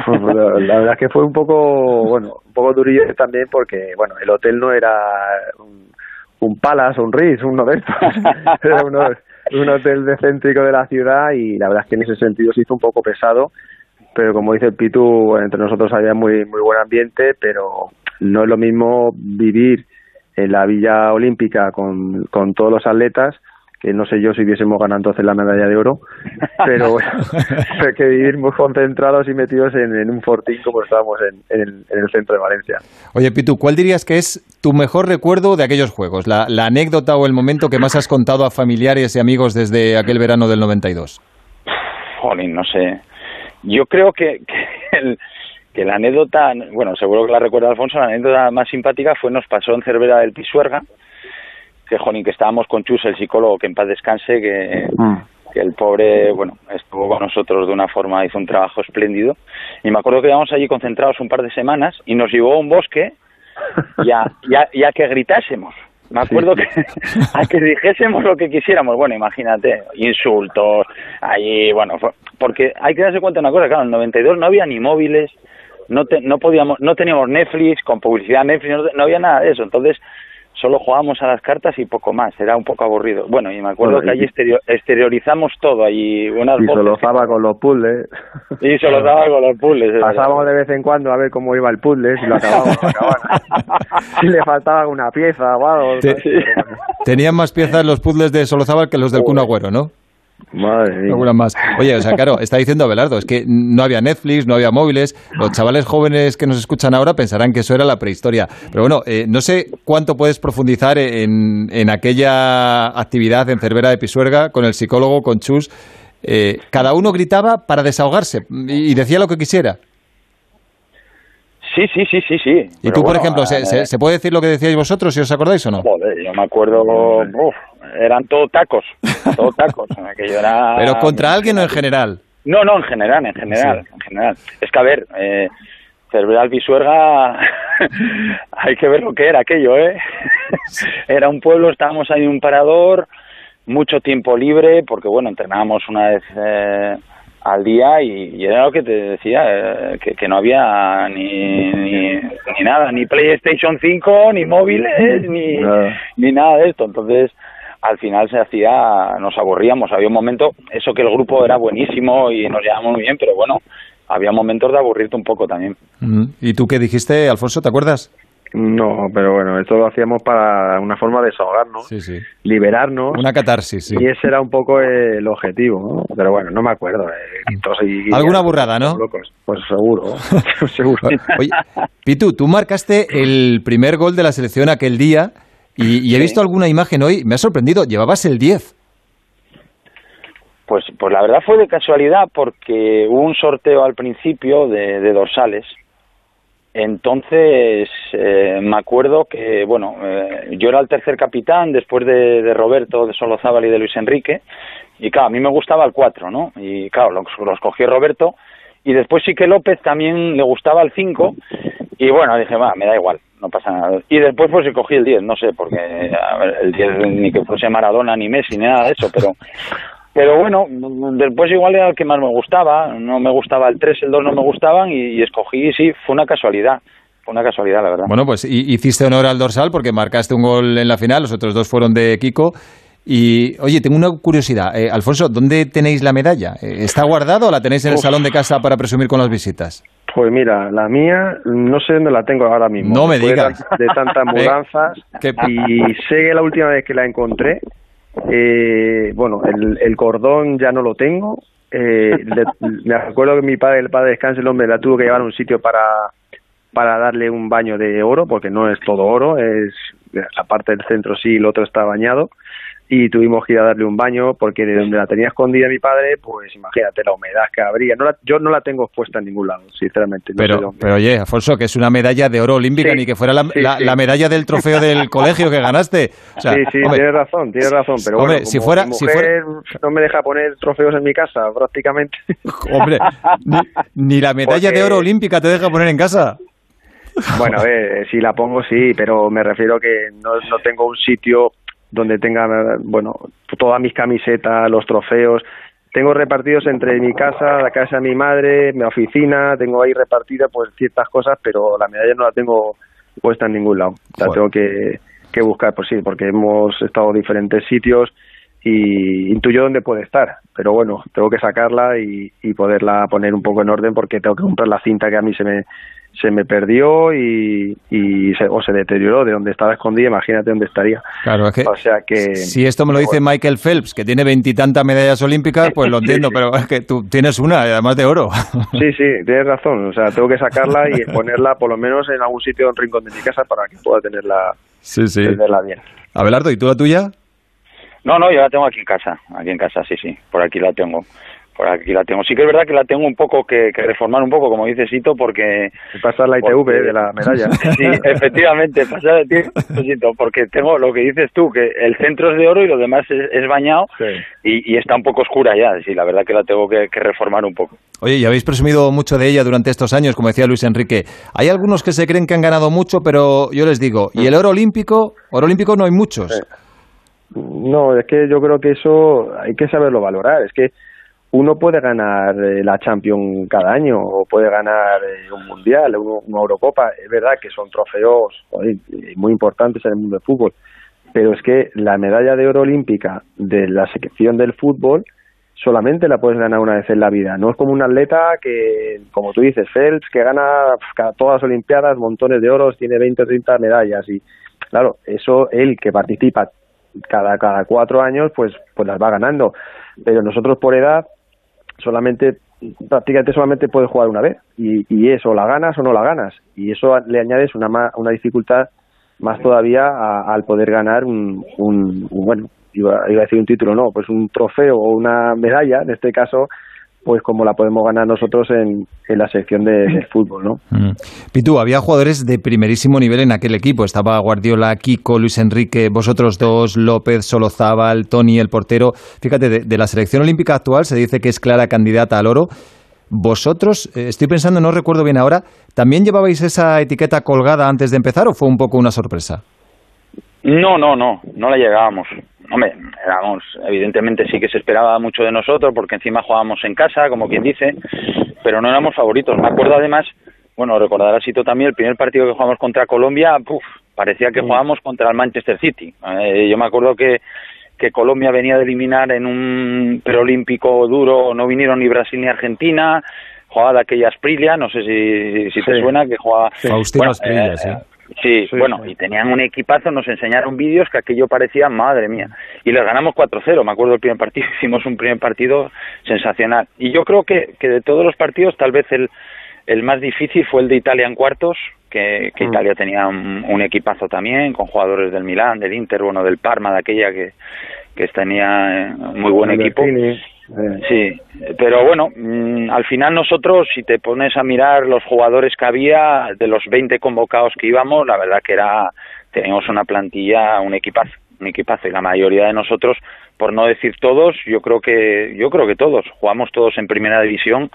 Pues la, la verdad es que fue un poco, bueno, un poco durillo también porque, bueno, el hotel no era un, un Palace, un Ritz, uno de estos, era uno, un hotel de céntrico de la ciudad y la verdad es que en ese sentido se hizo un poco pesado, pero como dice el Pitu, entre nosotros había muy, muy buen ambiente, pero no es lo mismo vivir en la Villa Olímpica con, con todos los atletas que no sé yo si hubiésemos ganado entonces la medalla de oro, pero bueno, hay que vivir muy concentrados y metidos en, en un fortín como estábamos en, en, el, en, el, centro de Valencia. Oye, Pitu, ¿cuál dirías que es tu mejor recuerdo de aquellos juegos? La, la anécdota o el momento que más has contado a familiares y amigos desde aquel verano del 92. Jolín, no sé. Yo creo que, que, el, que la anécdota, bueno, seguro que la recuerda Alfonso, la anécdota más simpática fue nos pasó en Cervera del Pisuerga, que jolín, que estábamos con Chus, el psicólogo, que en paz descanse, que, mm. que el pobre, bueno, estuvo con nosotros de una forma, hizo un trabajo espléndido. Y me acuerdo que íbamos allí concentrados un par de semanas y nos llevó a un bosque ya, ya, ya que gritásemos. Me acuerdo que a que dijésemos lo que quisiéramos, bueno, imagínate, insultos, ahí, bueno, porque hay que darse cuenta de una cosa, claro, en el 92 no había ni móviles, no te- no podíamos, no teníamos Netflix, con publicidad Netflix, no, no había nada de eso, entonces solo jugábamos a las cartas y poco más, era un poco aburrido. Bueno, y me acuerdo Bueno, que y- allí exterior- exteriorizamos todo, allí unas Y solozaba con los puzzles. y solo daba con los puzzles. es Pasábamos de vez en cuando a ver cómo iba el puzzle, si lo acabábamos si le faltaba alguna pieza o algo. Te- Tenían más piezas los puzzles de Solozábal que los del Kun Agüero, ¿no? Madre más. Oye, o sea, claro, está diciendo Abelardo, es que no había Netflix, no había móviles. Los chavales jóvenes que nos escuchan ahora pensarán que eso era la prehistoria. Pero bueno, eh, no sé cuánto puedes profundizar en, en aquella actividad en Cervera de Pisuerga con el psicólogo, con Chus. Eh, cada uno gritaba para desahogarse y decía lo que quisiera. Sí, sí, sí, sí, sí. Y Pero tú, por bueno, ejemplo, ¿se, eh, se- se puede decir lo que decíais vosotros, si os acordáis o no? Joder, yo me acuerdo, uf, eran todo tacos, todo tacos. aquello era... Pero contra alguien o en general. No, no, en general, en general, en general. Es que, a ver, eh, Cerveral Pisuerga, hay que ver lo que era aquello, ¿eh? era un pueblo, estábamos ahí en un parador, mucho tiempo libre, porque, bueno, entrenábamos una vez eh, al día y, y era lo que te decía, eh, que, que no había ni, ni, ni nada, ni PlayStation 5, ni móviles, ni, ni nada de esto. Entonces, al final se hacía, nos aburríamos. Había un momento, eso que el grupo era buenísimo y nos llevábamos muy bien, pero bueno, había momentos de aburrirte un poco también. Mm. ¿Y tú qué dijiste, Alfonso? ¿Te acuerdas? No, pero bueno, esto lo hacíamos para una forma de desahogarnos, Sí, sí. liberarnos. Una catarsis, sí. Y ese era un poco el objetivo, ¿no? Pero bueno, no me acuerdo. eh, y- Alguna burrada, ¿no? Locos. Pues seguro, seguro. Oye, Pitu, tú marcaste el primer gol de la selección aquel día y, y he visto alguna imagen hoy, me ha sorprendido, llevabas el 10. Pues, pues la verdad fue de casualidad porque hubo un sorteo al principio de, de dorsales. Entonces eh, me acuerdo que, bueno, eh, yo era el tercer capitán después de, de Roberto, de Solozábal y de Luis Enrique. Y claro, a mí me gustaba el 4, ¿no? Y claro, los, los cogió Roberto. Y después sí que López también le gustaba el 5. Y bueno, dije, va, me da igual, no pasa nada. Y después pues cogí el 10, no sé, porque el 10 ni que fuese Maradona, ni Messi, ni nada de eso, pero... Pero bueno, después igual era el que más me gustaba, no me gustaba el 3, el 2 no me gustaban y, y escogí, sí, fue una casualidad, fue una casualidad la verdad. Bueno, pues hi- hiciste honor al dorsal porque marcaste un gol en la final, los otros dos fueron de Kiko. Y, oye, tengo una curiosidad. Eh, Alfonso, ¿dónde tenéis la medalla? Eh, ¿Está guardada o la tenéis en el Uf. salón de casa para presumir con las visitas? Pues mira, la mía no sé dónde la tengo ahora mismo. No me digas. De tantas mudanzas. Y sé que la última vez que la encontré, eh, bueno, el, el cordón ya no lo tengo. Eh, me acuerdo que mi padre, el padre descanse, el hombre la tuvo que llevar a un sitio para, para darle un baño de oro, porque no es todo oro, es la parte del centro sí, el otro está bañado. Y tuvimos que ir a darle un baño porque de donde la tenía escondida mi padre, pues imagínate la humedad que habría. No la- yo no la tengo expuesta en ningún lado, sinceramente. no Pero, pero oye, Alfonso, que es una medalla de oro olímpica, Sí, ni que fuera la, sí, la- sí. la medalla del trofeo del colegio que ganaste. O sea, sí, sí, hombre, tienes razón, tienes razón. Pero Hombre, bueno, si fuera- mi si mujer no me deja poner trofeos en mi casa, prácticamente. hombre, ni, ni la medalla de oro olímpica te deja poner en casa. Bueno, a ver, si la pongo sí, pero me refiero que no, no tengo un sitio donde tenga, bueno, todas mis camisetas, los trofeos. Tengo repartidos entre mi casa, la casa de mi madre, mi oficina, tengo ahí repartida pues ciertas cosas, pero la medalla no la tengo puesta en ningún lado. La tengo que, que buscar, pues sí, porque hemos estado en diferentes sitios y intuyo dónde puede estar, pero bueno, tengo que sacarla y, y poderla poner un poco en orden porque tengo que comprar la cinta que a mí se me se me perdió y, y se, o se deterioró de donde estaba escondida, imagínate dónde estaría. Claro, es que O sea que si esto me lo dice Michael Phelps, que tiene veintitantas medallas olímpicas, pues lo entiendo, pero es que tú tienes una, además de oro. Sí, sí, tienes razón. O sea, tengo que sacarla y ponerla por lo menos en algún sitio, en un rincón de mi casa para que pueda tenerla, sí. tenerla bien. Abelardo, ¿y tú la tuya? No, no, yo la tengo aquí en casa, aquí en casa, sí, sí, por aquí la tengo. por aquí la tengo. Sí que es verdad que la tengo un poco que, reformar un poco, como dice Sito, porque... Pasar la ITV de la medalla. sí, efectivamente, pasar el tiempo, Sito, porque tengo lo que dices tú, que el centro es de oro y lo demás es, bañado y, está un poco oscura ya. Sí, la verdad que la tengo que, reformar un poco. Oye, y habéis presumido mucho de ella durante estos años, como decía Luis Enrique. Hay algunos que se creen que han ganado mucho, pero yo les digo, ¿y el oro olímpico? Oro olímpico no hay muchos. No, es que yo creo que eso hay que saberlo valorar. Es que uno puede ganar eh, la Champions cada año o puede ganar eh, un Mundial, una Eurocopa. Es verdad que son trofeos muy importantes en el mundo del fútbol, pero es que la medalla de oro olímpica de la selección del fútbol solamente la puedes ganar una vez en la vida. No es como un atleta que, como tú dices, Phelps, que gana todas las Olimpiadas, montones de oros, tiene 20 o 30 medallas. Y claro, eso él que participa cada, cada cuatro años, pues, pues las va ganando. Pero nosotros por edad solamente prácticamente solamente puedes jugar una vez y, y eso la ganas o no la ganas y eso le añades una, una dificultad más todavía al poder ganar un, un, bueno iba, iba, a decir un título no pues un trofeo o una medalla en este caso pues como la podemos ganar nosotros en, la sección de, fútbol, ¿no? Mm. Pitu, había jugadores de primerísimo nivel en aquel equipo. Estaba Guardiola, Kiko, Luis Enrique, vosotros dos, López, Solozábal, Tony, el portero. Fíjate, de, la selección olímpica actual se dice que es clara candidata al oro. Vosotros, eh, estoy pensando, no recuerdo bien ahora, ¿también llevabais esa etiqueta colgada antes de empezar o fue un poco una sorpresa? No, no, no, no la llegábamos hombre, éramos, evidentemente sí que se esperaba mucho de nosotros porque encima jugábamos en casa, como quien dice, pero no éramos favoritos. Me acuerdo además, bueno, recordarás tú también el primer partido que jugamos contra Colombia, puf, parecía que jugábamos contra el Manchester City. Eh, yo me acuerdo que que Colombia venía de eliminar en un preolímpico duro, no vinieron ni Brasil ni Argentina, jugaba de aquella Asprilla, no sé si, si te suena, que jugaba... Faustino Asprilla, sí. Sí, bueno, y tenían un equipazo, nos enseñaron vídeos que aquello parecía, madre mía. Y les ganamos 4-0, me acuerdo del primer partido, hicimos un primer partido sensacional. Y yo creo que, que de todos los partidos, tal vez el, el más difícil fue el de Italia en cuartos, que, que mm. Italia tenía un, equipazo también, con jugadores del Milán, del Inter, bueno, del Parma, de aquella que, que tenía eh, muy buen equipo. Sí, pero bueno, mm, al final nosotros, si te pones a mirar los jugadores que había, de los 20 convocados que íbamos, la verdad que era, teníamos una plantilla, un equipazo, un equipazo, y la mayoría de nosotros, por no decir todos, yo creo que, yo creo que todos, jugamos todos en primera división,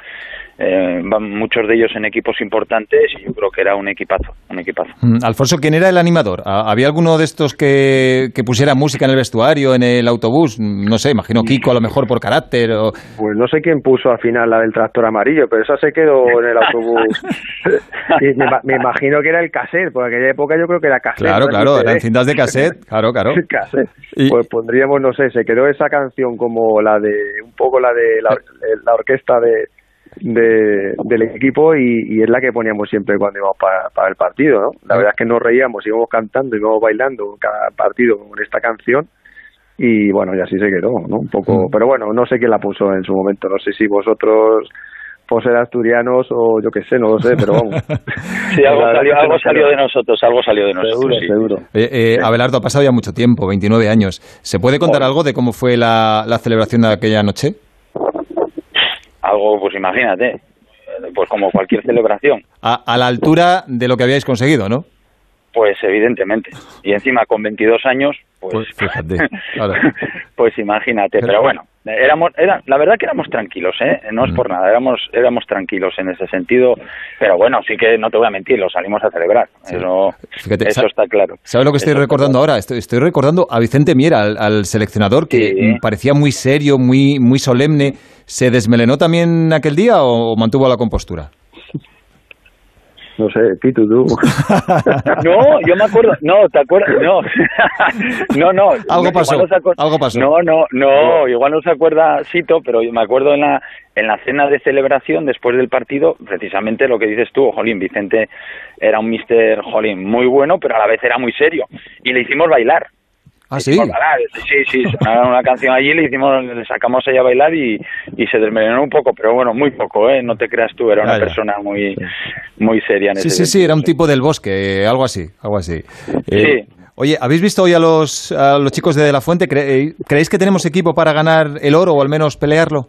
eh, van muchos de ellos en equipos importantes y yo creo que era un equipazo, un equipazo. Mm, Alfonso, ¿quién era el animador? ¿Había alguno de estos que, que, pusiera música en el vestuario, en el autobús? No sé, imagino Kiko a lo mejor por carácter. O... Pues no sé quién puso al final la del tractor amarillo, pero esa se quedó en el autobús. me, imagino que era el cassette, porque en aquella época yo creo que era cassette. Claro, claro, eran cintas de cassette, claro, claro. Pues pondríamos, no sé, se quedó esa canción como la de, un poco la de la orquesta de de, del equipo y, es la que poníamos siempre cuando íbamos para, el partido, ¿no? La verdad es que nos reíamos, íbamos cantando, íbamos bailando cada partido con esta canción y bueno, y así se quedó, ¿no? Un poco, pero bueno, no sé quién la puso en su momento, no sé si vosotros por ser asturianos o yo qué sé, no lo sé, pero vamos. sí, algo, salió, algo salió de nosotros, algo salió de nosotros. Seguro, seguro. Eh, Abelardo, ha pasado ya mucho tiempo, 29 años. ¿Se puede contar algo de cómo fue la, la celebración de aquella noche? algo, pues imagínate, pues como cualquier celebración. A, la altura de lo que habíais conseguido, ¿no? Pues evidentemente. Y encima con 22 años, pues, pues fíjate. pues imagínate, pero, bueno, éramos era la verdad que éramos tranquilos, ¿eh? No es por nada, éramos éramos tranquilos en ese sentido, pero bueno, sí que no te voy a mentir, lo salimos a celebrar. Eso, eso está claro. ¿Sabes lo que estoy recordando ahora? Estoy, estoy, recordando a Vicente Miera, al, seleccionador que parecía muy serio, muy muy solemne ¿Se desmelenó también aquel día o mantuvo la compostura? No sé, Pitu, tú. no, yo me acuerdo. No, ¿te acuerdas? No, no, no. Algo pasó. algo pasó. No, no, no. Igual no se acuerda Sito, pero yo me acuerdo en la, en la cena de celebración después del partido, precisamente lo que dices tú, Jolín, Vicente era un mister, Jolín, muy bueno, pero a la vez era muy serio. Y le hicimos bailar. ¿Ah, sí? Sí, sí, una canción allí, le hicimos, le sacamos ella a bailar y, y se desmelenó un poco, pero bueno, muy poco, ¿eh? No te creas tú, era una persona muy, muy seria en Sí, sí, sí, era un tipo del bosque, algo así, algo así. Eh, oye, ¿habéis visto hoy a los, a los chicos de, de La Fuente? ¿Creéis que tenemos equipo para ganar el oro o al menos pelearlo?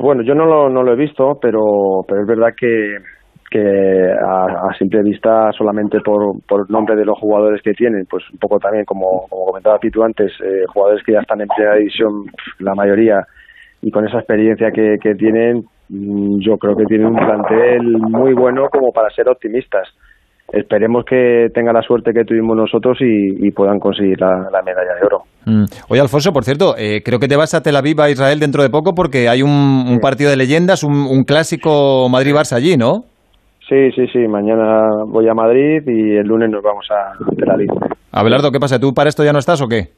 Bueno, yo no lo, no lo he visto, pero, pero es verdad que, que a, simple vista, solamente por, por nombre de los jugadores que tienen, pues un poco también, como, como comentaba Pitu antes, eh, jugadores que ya están en primera división, la mayoría, y con esa experiencia que, que tienen, mm, yo creo que tienen un plantel muy bueno como para ser optimistas esperemos que tenga la suerte que tuvimos nosotros y, puedan conseguir la, medalla de oro. Mm. Oye, Alfonso, por cierto, eh, creo que te vas a Tel Aviv, a Israel, dentro de poco porque hay un, partido de leyendas, un, clásico Madrid-Barça allí, ¿no? Sí, sí, sí. Mañana voy a Madrid y el lunes nos vamos a Tel. Abelardo, ¿qué pasa? ¿Tú para esto ya no estás o qué?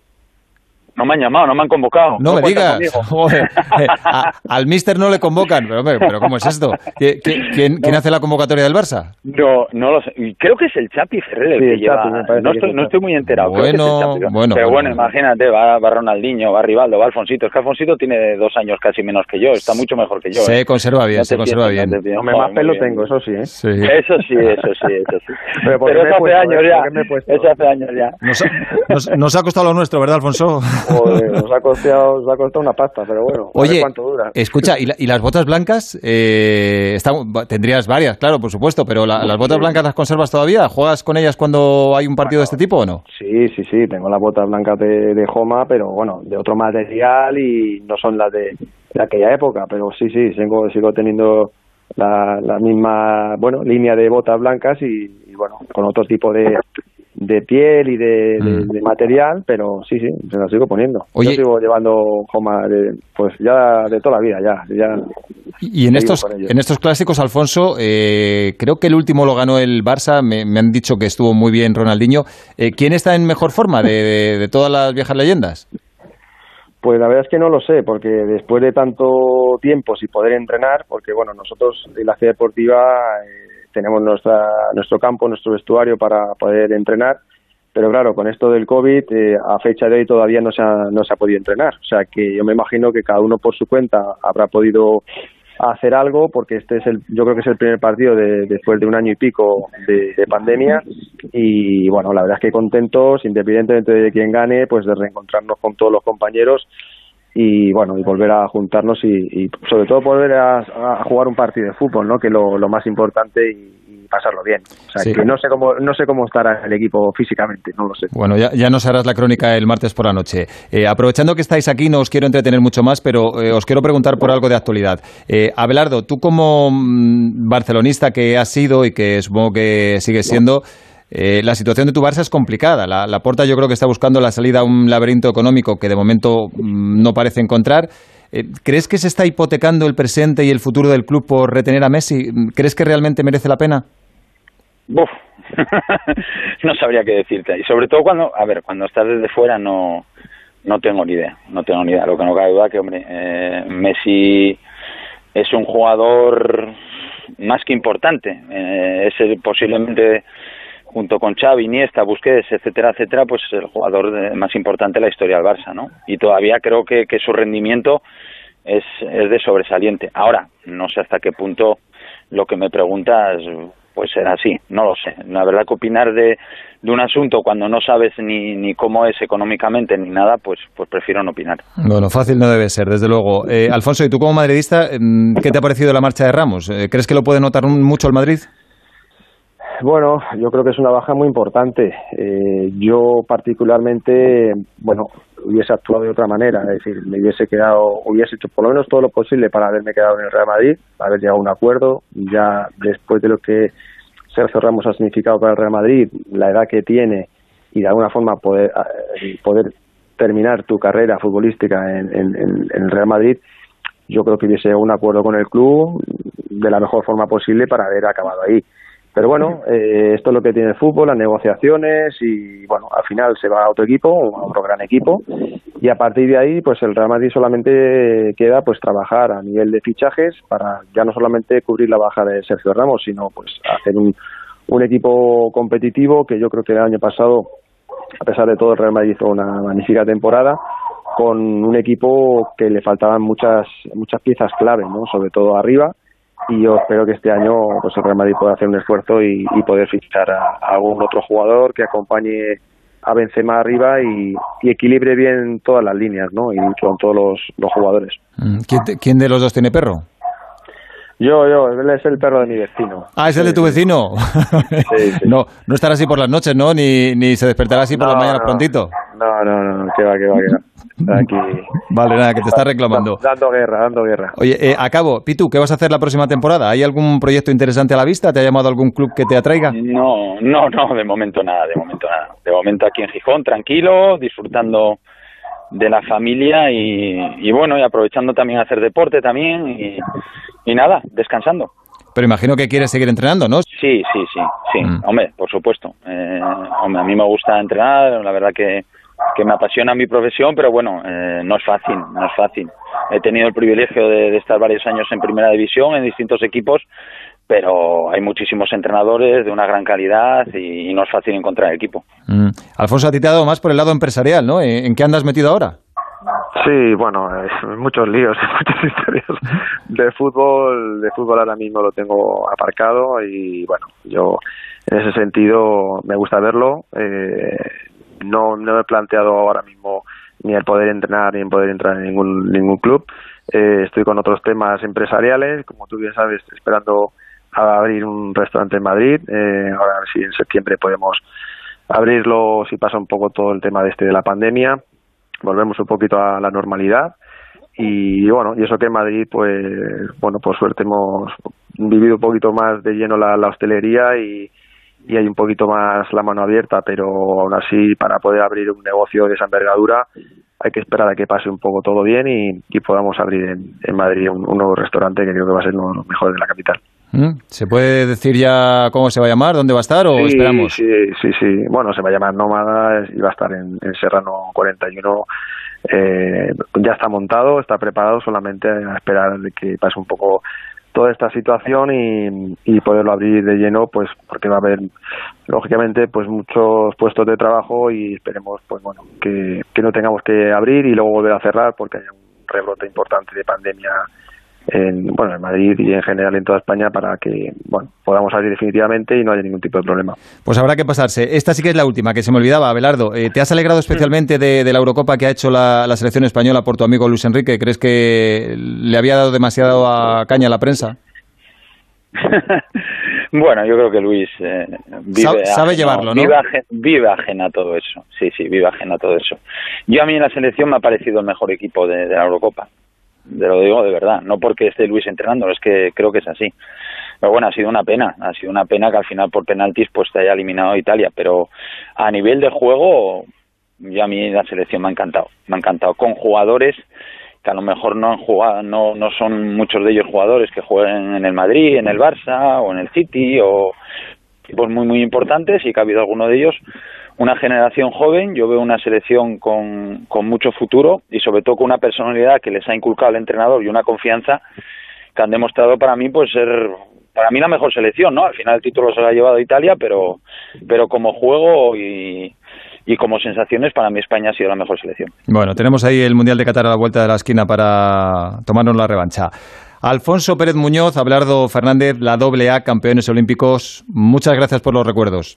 No me han llamado, no me han convocado. No, me digas. Al mister no le convocan. Pero, pero ¿cómo es esto? ¿Quién, quién, hace la convocatoria del Barça? No, no lo sé. Creo que es el Chapi Ferrer el que lleva. no, estoy, no estoy muy enterado. Bueno, bueno. Pero bueno, imagínate, va, va Ronaldinho, va Rivaldo, va Alfonsito. Es que Alfonsito tiene dos años casi menos que yo. Está mucho mejor que yo. Se ¿eh? conserva bien, se conserva bien. No, me más pelo tengo, eso sí, ¿eh? sí. Eso sí, eso sí, eso sí. Pero, eso hace años ya. Eso hace años ya. Nos, nos ha costado lo nuestro, ¿verdad, Alfonso? Nos ha costado, ha costado una pasta, pero bueno, Oye, cuánto dura. Escucha, ¿y, las botas blancas? Eh, tendrías varias, claro, por supuesto, pero las botas blancas las conservas todavía? ¿Juegas con ellas cuando hay un partido de este tipo o no? Sí, sí, sí, tengo las botas blancas de, de Homa, pero bueno, de otro material y no son las de, aquella época, pero sí, sí, sigo, sigo teniendo la, la misma, bueno, línea de botas blancas y, y bueno, con otro tipo de, de piel y de, mm. material, pero sí, sí, se la sigo poniendo. Yo sigo llevando Joma de, pues ya de toda la vida, ya. ya y en estos, en estos clásicos, Alfonso, eh, creo que el último lo ganó el Barça, me, han dicho que estuvo muy bien Ronaldinho. Eh, ¿Quién está en mejor forma de, de, todas las viejas leyendas? Pues la verdad es que no lo sé, porque después de tanto tiempo sin poder entrenar, porque bueno, nosotros en la ciudad deportiva eh, tenemos nuestra, nuestro campo, nuestro vestuario para poder entrenar, pero claro, con esto del COVID, eh, a fecha de hoy todavía no se, ha, no se ha podido entrenar. O sea que yo me imagino que cada uno por su cuenta habrá podido hacer algo, porque este es el, yo creo que es el primer partido de, después de un año y pico de, pandemia. Y bueno, la verdad es que contentos, independientemente de quién gane, pues de reencontrarnos con todos los compañeros y bueno y volver a juntarnos y, sobre todo volver a, jugar un partido de fútbol no que lo, lo más importante y, pasarlo bien. O sea que no sé cómo no sé cómo estará el equipo físicamente no lo sé. Bueno ya, ya nos harás la crónica el martes por la noche. Eh, aprovechando que estáis aquí no os quiero entretener mucho más pero eh, os quiero preguntar por algo de actualidad. Eh, Abelardo tú como mm, barcelonista que has sido y que supongo que sigues siendo eh, la situación de tu Barça es complicada. La, Porta yo creo que está buscando la salida a un laberinto económico que de momento mm, no parece encontrar. Eh, ¿Crees que se está hipotecando el presente y el futuro del club por retener a Messi? ¿Crees que realmente merece la pena? Buf. no sabría qué decirte. Y sobre todo cuando, a ver, cuando estás desde fuera no, no tengo ni idea. No tengo ni idea. Lo que no cabe duda que, hombre, eh, Messi es un jugador más que importante. es posiblemente junto con Xavi, Iniesta, Busquets, etcétera, etcétera, pues el jugador más importante de la historia del Barça, ¿no? Y todavía creo que, que su rendimiento es, es de sobresaliente. Ahora, no sé hasta qué punto lo que me preguntas pues será así, no lo sé. La verdad que opinar de, de un asunto cuando no sabes ni, ni cómo es económicamente ni nada, pues, pues prefiero no opinar. Bueno, fácil no debe ser, desde luego. Eh, Alfonso, ¿y tú como madridista, mm, qué te ha parecido la marcha de Ramos? Eh, ¿Crees que lo puede notar mucho el Madrid? Bueno, yo creo que es una baja muy importante. Eh, yo particularmente, bueno, hubiese actuado de otra manera, es decir, me hubiese quedado, hubiese hecho por lo menos todo lo posible para haberme quedado en el Real Madrid, haber llegado a un acuerdo, ya después de lo que Sergio Ramos ha significado para el Real Madrid, la edad que tiene y de alguna forma poder, eh, terminar tu carrera futbolística en, en el Real Madrid, yo creo que hubiese un acuerdo con el club de la mejor forma posible para haber acabado ahí. Pero bueno, eh, esto es lo que tiene el fútbol, las negociaciones y bueno, al final se va a otro equipo, a otro gran equipo y a partir de ahí pues el Real Madrid solamente queda pues trabajar a nivel de fichajes para ya no solamente cubrir la baja de Sergio Ramos, sino pues hacer un, un equipo competitivo que yo creo que el año pasado, a pesar de todo, el Real Madrid hizo una magnífica temporada con un equipo que le faltaban muchas muchas piezas clave, ¿no? sobre todo arriba y yo espero que este año pues el Real Madrid pueda hacer un esfuerzo y, poder fichar a, algún otro jugador que acompañe a Benzema arriba y, equilibre bien todas las líneas, ¿no? Y con todos los, los jugadores. Mm, ¿Quién, ¿Quién de los dos tiene perro? Yo, yo, él es el perro de mi vecino. Ah, ¿es el de tu vecino? Sí, sí. No, no estará así por las noches, ¿no? Ni, ni se despertará así por No, las mañanas no. prontito. No, no, no, que va, que va, que va. Aquí. Vale, nada, que te está reclamando. Dando guerra, dando guerra. Oye, eh, acabo. Pitu, ¿qué vas a hacer la próxima temporada? ¿Hay algún proyecto interesante a la vista? ¿Te ha llamado algún club que te atraiga? No, no, no, de momento nada, de momento nada. De momento aquí en Gijón, tranquilo, disfrutando de la familia y, y bueno, y aprovechando también hacer deporte también y, y nada, descansando. Pero imagino que quieres seguir entrenando, ¿no? Sí, sí, sí, sí. Hombre, por supuesto. Eh, hombre, a mí me gusta entrenar, la verdad que, que me apasiona mi profesión, pero bueno, eh, no es fácil, no es fácil. He tenido el privilegio de, de estar varios años en primera división, en distintos equipos, pero hay muchísimos entrenadores de una gran calidad y, y no es fácil encontrar equipo. Mm. Alfonso, a ti te ha dado más por el lado empresarial, ¿no? ¿En en qué andas metido ahora? Sí, bueno, muchos líos, muchas historias de fútbol. De fútbol ahora mismo lo tengo aparcado y bueno, yo en ese sentido me gusta verlo. Eh, no, no me he planteado ahora mismo ni el poder entrenar ni el poder entrar en ningún ningún club. Eh, estoy con otros temas empresariales, como tú bien sabes, esperando a abrir un restaurante en Madrid. Eh, ahora a ver si en septiembre podemos abrirlo si pasa un poco todo el tema de este de la pandemia volvemos un poquito a la normalidad y bueno y eso que en Madrid pues bueno por suerte hemos vivido un poquito más de lleno la, hostelería y, hay un poquito más la mano abierta pero aún así para poder abrir un negocio de esa envergadura hay que esperar a que pase un poco todo bien y, podamos abrir en, en Madrid un, un nuevo restaurante que creo que va a ser uno de los mejores de la capital. ¿Mm? ¿Se puede decir ya cómo se va a llamar, dónde va a estar o sí, esperamos? Sí, sí, sí. Bueno, se va a llamar Nómada y va a estar en, en Serrano 41. Eh, ya está montado, está preparado solamente a esperar que pase un poco toda esta situación y, y poderlo abrir de lleno, pues porque va a haber lógicamente pues muchos puestos de trabajo y esperemos pues bueno que, que no tengamos que abrir y luego volver a cerrar porque hay un rebrote importante de pandemia en, bueno, en Madrid y en general en toda España para que bueno, podamos abrir definitivamente y no haya ningún tipo de problema. Pues habrá que pasarse. Esta sí que es la última, que se me olvidaba, Abelardo. Eh, ¿Te has alegrado especialmente de, de la Eurocopa que ha hecho la, la, selección española por tu amigo Luis Enrique? ¿Crees que le había dado demasiado a caña a la prensa? bueno, yo creo que Luis eh, vive sabe, sabe llevarlo, ¿no? Vive, ajen, vive, ajena a todo eso. Sí, sí, vive ajena a todo eso. Yo a mí en la selección me ha parecido el mejor equipo de, de la Eurocopa. Te lo digo de verdad, no porque esté Luis entrenando, es que creo que es así. Pero bueno, ha sido una pena, ha sido una pena que al final por penaltis pues te haya eliminado Italia, pero a nivel de juego, yo a mí la selección me ha encantado, me ha encantado, con jugadores que a lo mejor no han jugado, no, no son muchos de ellos jugadores que jueguen en el Madrid, en el Barça o en el City o equipos muy muy importantes y que ha habido alguno de ellos una generación joven, yo veo una selección con, con mucho futuro y sobre todo con una personalidad que les ha inculcado el entrenador y una confianza que han demostrado para mí pues ser para mí la mejor selección, ¿no? Al final el título se lo ha llevado Italia, pero pero como juego y, y como sensaciones para mí España ha sido la mejor selección. Bueno, tenemos ahí el Mundial de Qatar a la vuelta de la esquina para tomarnos la revancha. Alfonso Pérez Muñoz, Abelardo Fernández, la doble A, campeones olímpicos, muchas gracias por los recuerdos.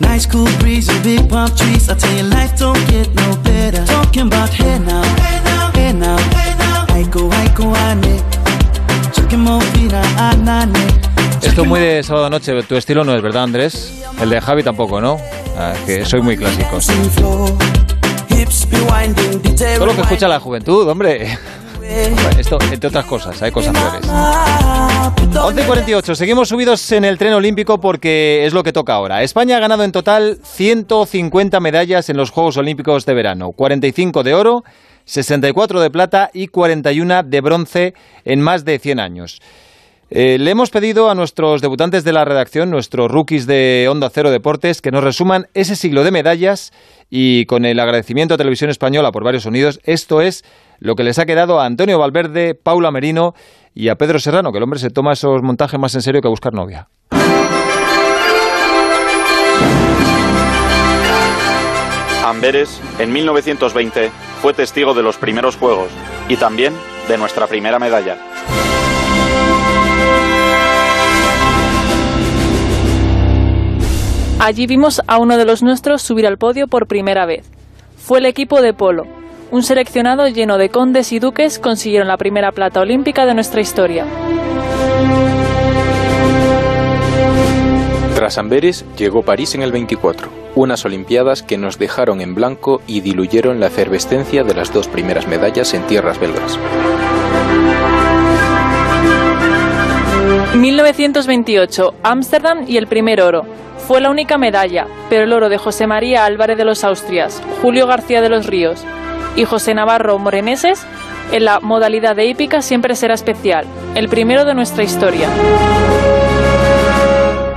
Nice cool breeze and big palm trees. I tell you, life don't get no better. Talking about hey now, hey now, hey now, hey now. Aiko, aiko, ane. Esto es muy de sábado noche, tu estilo no es, ¿verdad, Andrés? El de Javi tampoco, ¿no? Ah, que soy muy clásico. Todo lo que escucha la juventud, hombre. Esto, entre otras cosas, hay cosas peores. 11.48, seguimos subidos en el tren olímpico porque es lo que toca ahora. España ha ganado en total 150 medallas en los Juegos Olímpicos de verano, 45 de oro, 64 de plata y 41 de bronce en más de 100 años. Eh, le hemos pedido a nuestros debutantes de la redacción, nuestros rookies de Onda Cero Deportes, que nos resuman ese siglo de medallas y con el agradecimiento a Televisión Española por varios sonidos, esto es lo que les ha quedado a Antonio Valverde, Paula Merino y a Pedro Serrano, que el hombre se toma esos montajes más en serio que buscar novia. Amberes, en 1920, fue testigo de los primeros Juegos y también de nuestra primera medalla. Allí vimos a uno de los nuestros subir al podio por primera vez. Fue el equipo de polo. Un seleccionado lleno de condes y duques consiguieron la primera plata olímpica de nuestra historia. Tras Amberes llegó París en el 24, unas Olimpiadas que nos dejaron en blanco y diluyeron la efervescencia de las dos primeras medallas en tierras belgas. 1928, Ámsterdam y el primer oro. Fue la única medalla, pero el oro de José María Álvarez de los Austrias, Julio García de los Ríos y José Navarro Moreneses en la modalidad de hípica siempre será especial, el primero de nuestra historia.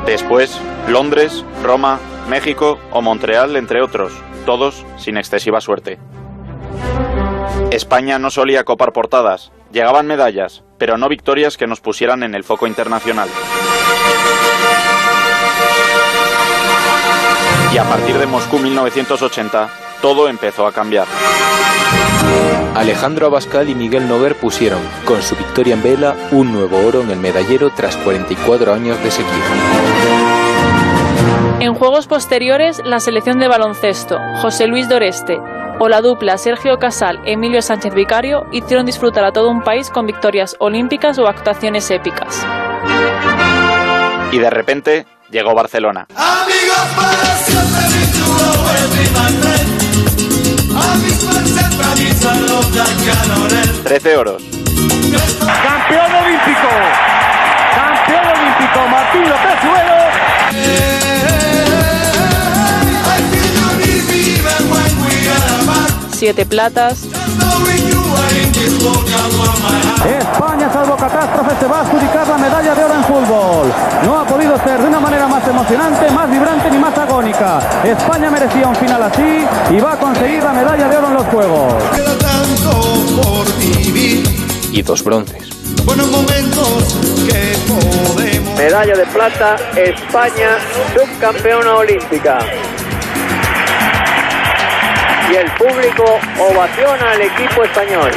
Después, Londres, Roma, México o Montreal, entre otros, todos sin excesiva suerte. España no solía copar portadas, llegaban medallas, pero no victorias que nos pusieran en el foco internacional. Y a partir de Moscú 1980, todo empezó a cambiar. Alejandro Abascal y Miguel Noguer pusieron, con su victoria en vela, un nuevo oro en el medallero tras 44 años de sequía. En juegos posteriores, la selección de baloncesto, José Luis Doreste, o la dupla Sergio Casal, Emilio Sánchez Vicario hicieron disfrutar a todo un país con victorias olímpicas o actuaciones épicas. Y de repente llegó Barcelona. Trece oros. Campeón olímpico. Campeón olímpico Martino Pezuelo. Siete platas. España, salvo catástrofe, se va a adjudicar la medalla de oro en fútbol. No ha podido ser de una manera más emocionante, más vibrante ni más agónica. España merecía un final así y va a conseguir la medalla de oro en los Juegos. Y dos bronces. Buenos momentos que podemos. Medalla de plata, España, subcampeona olímpica. Y el público ovaciona al equipo español.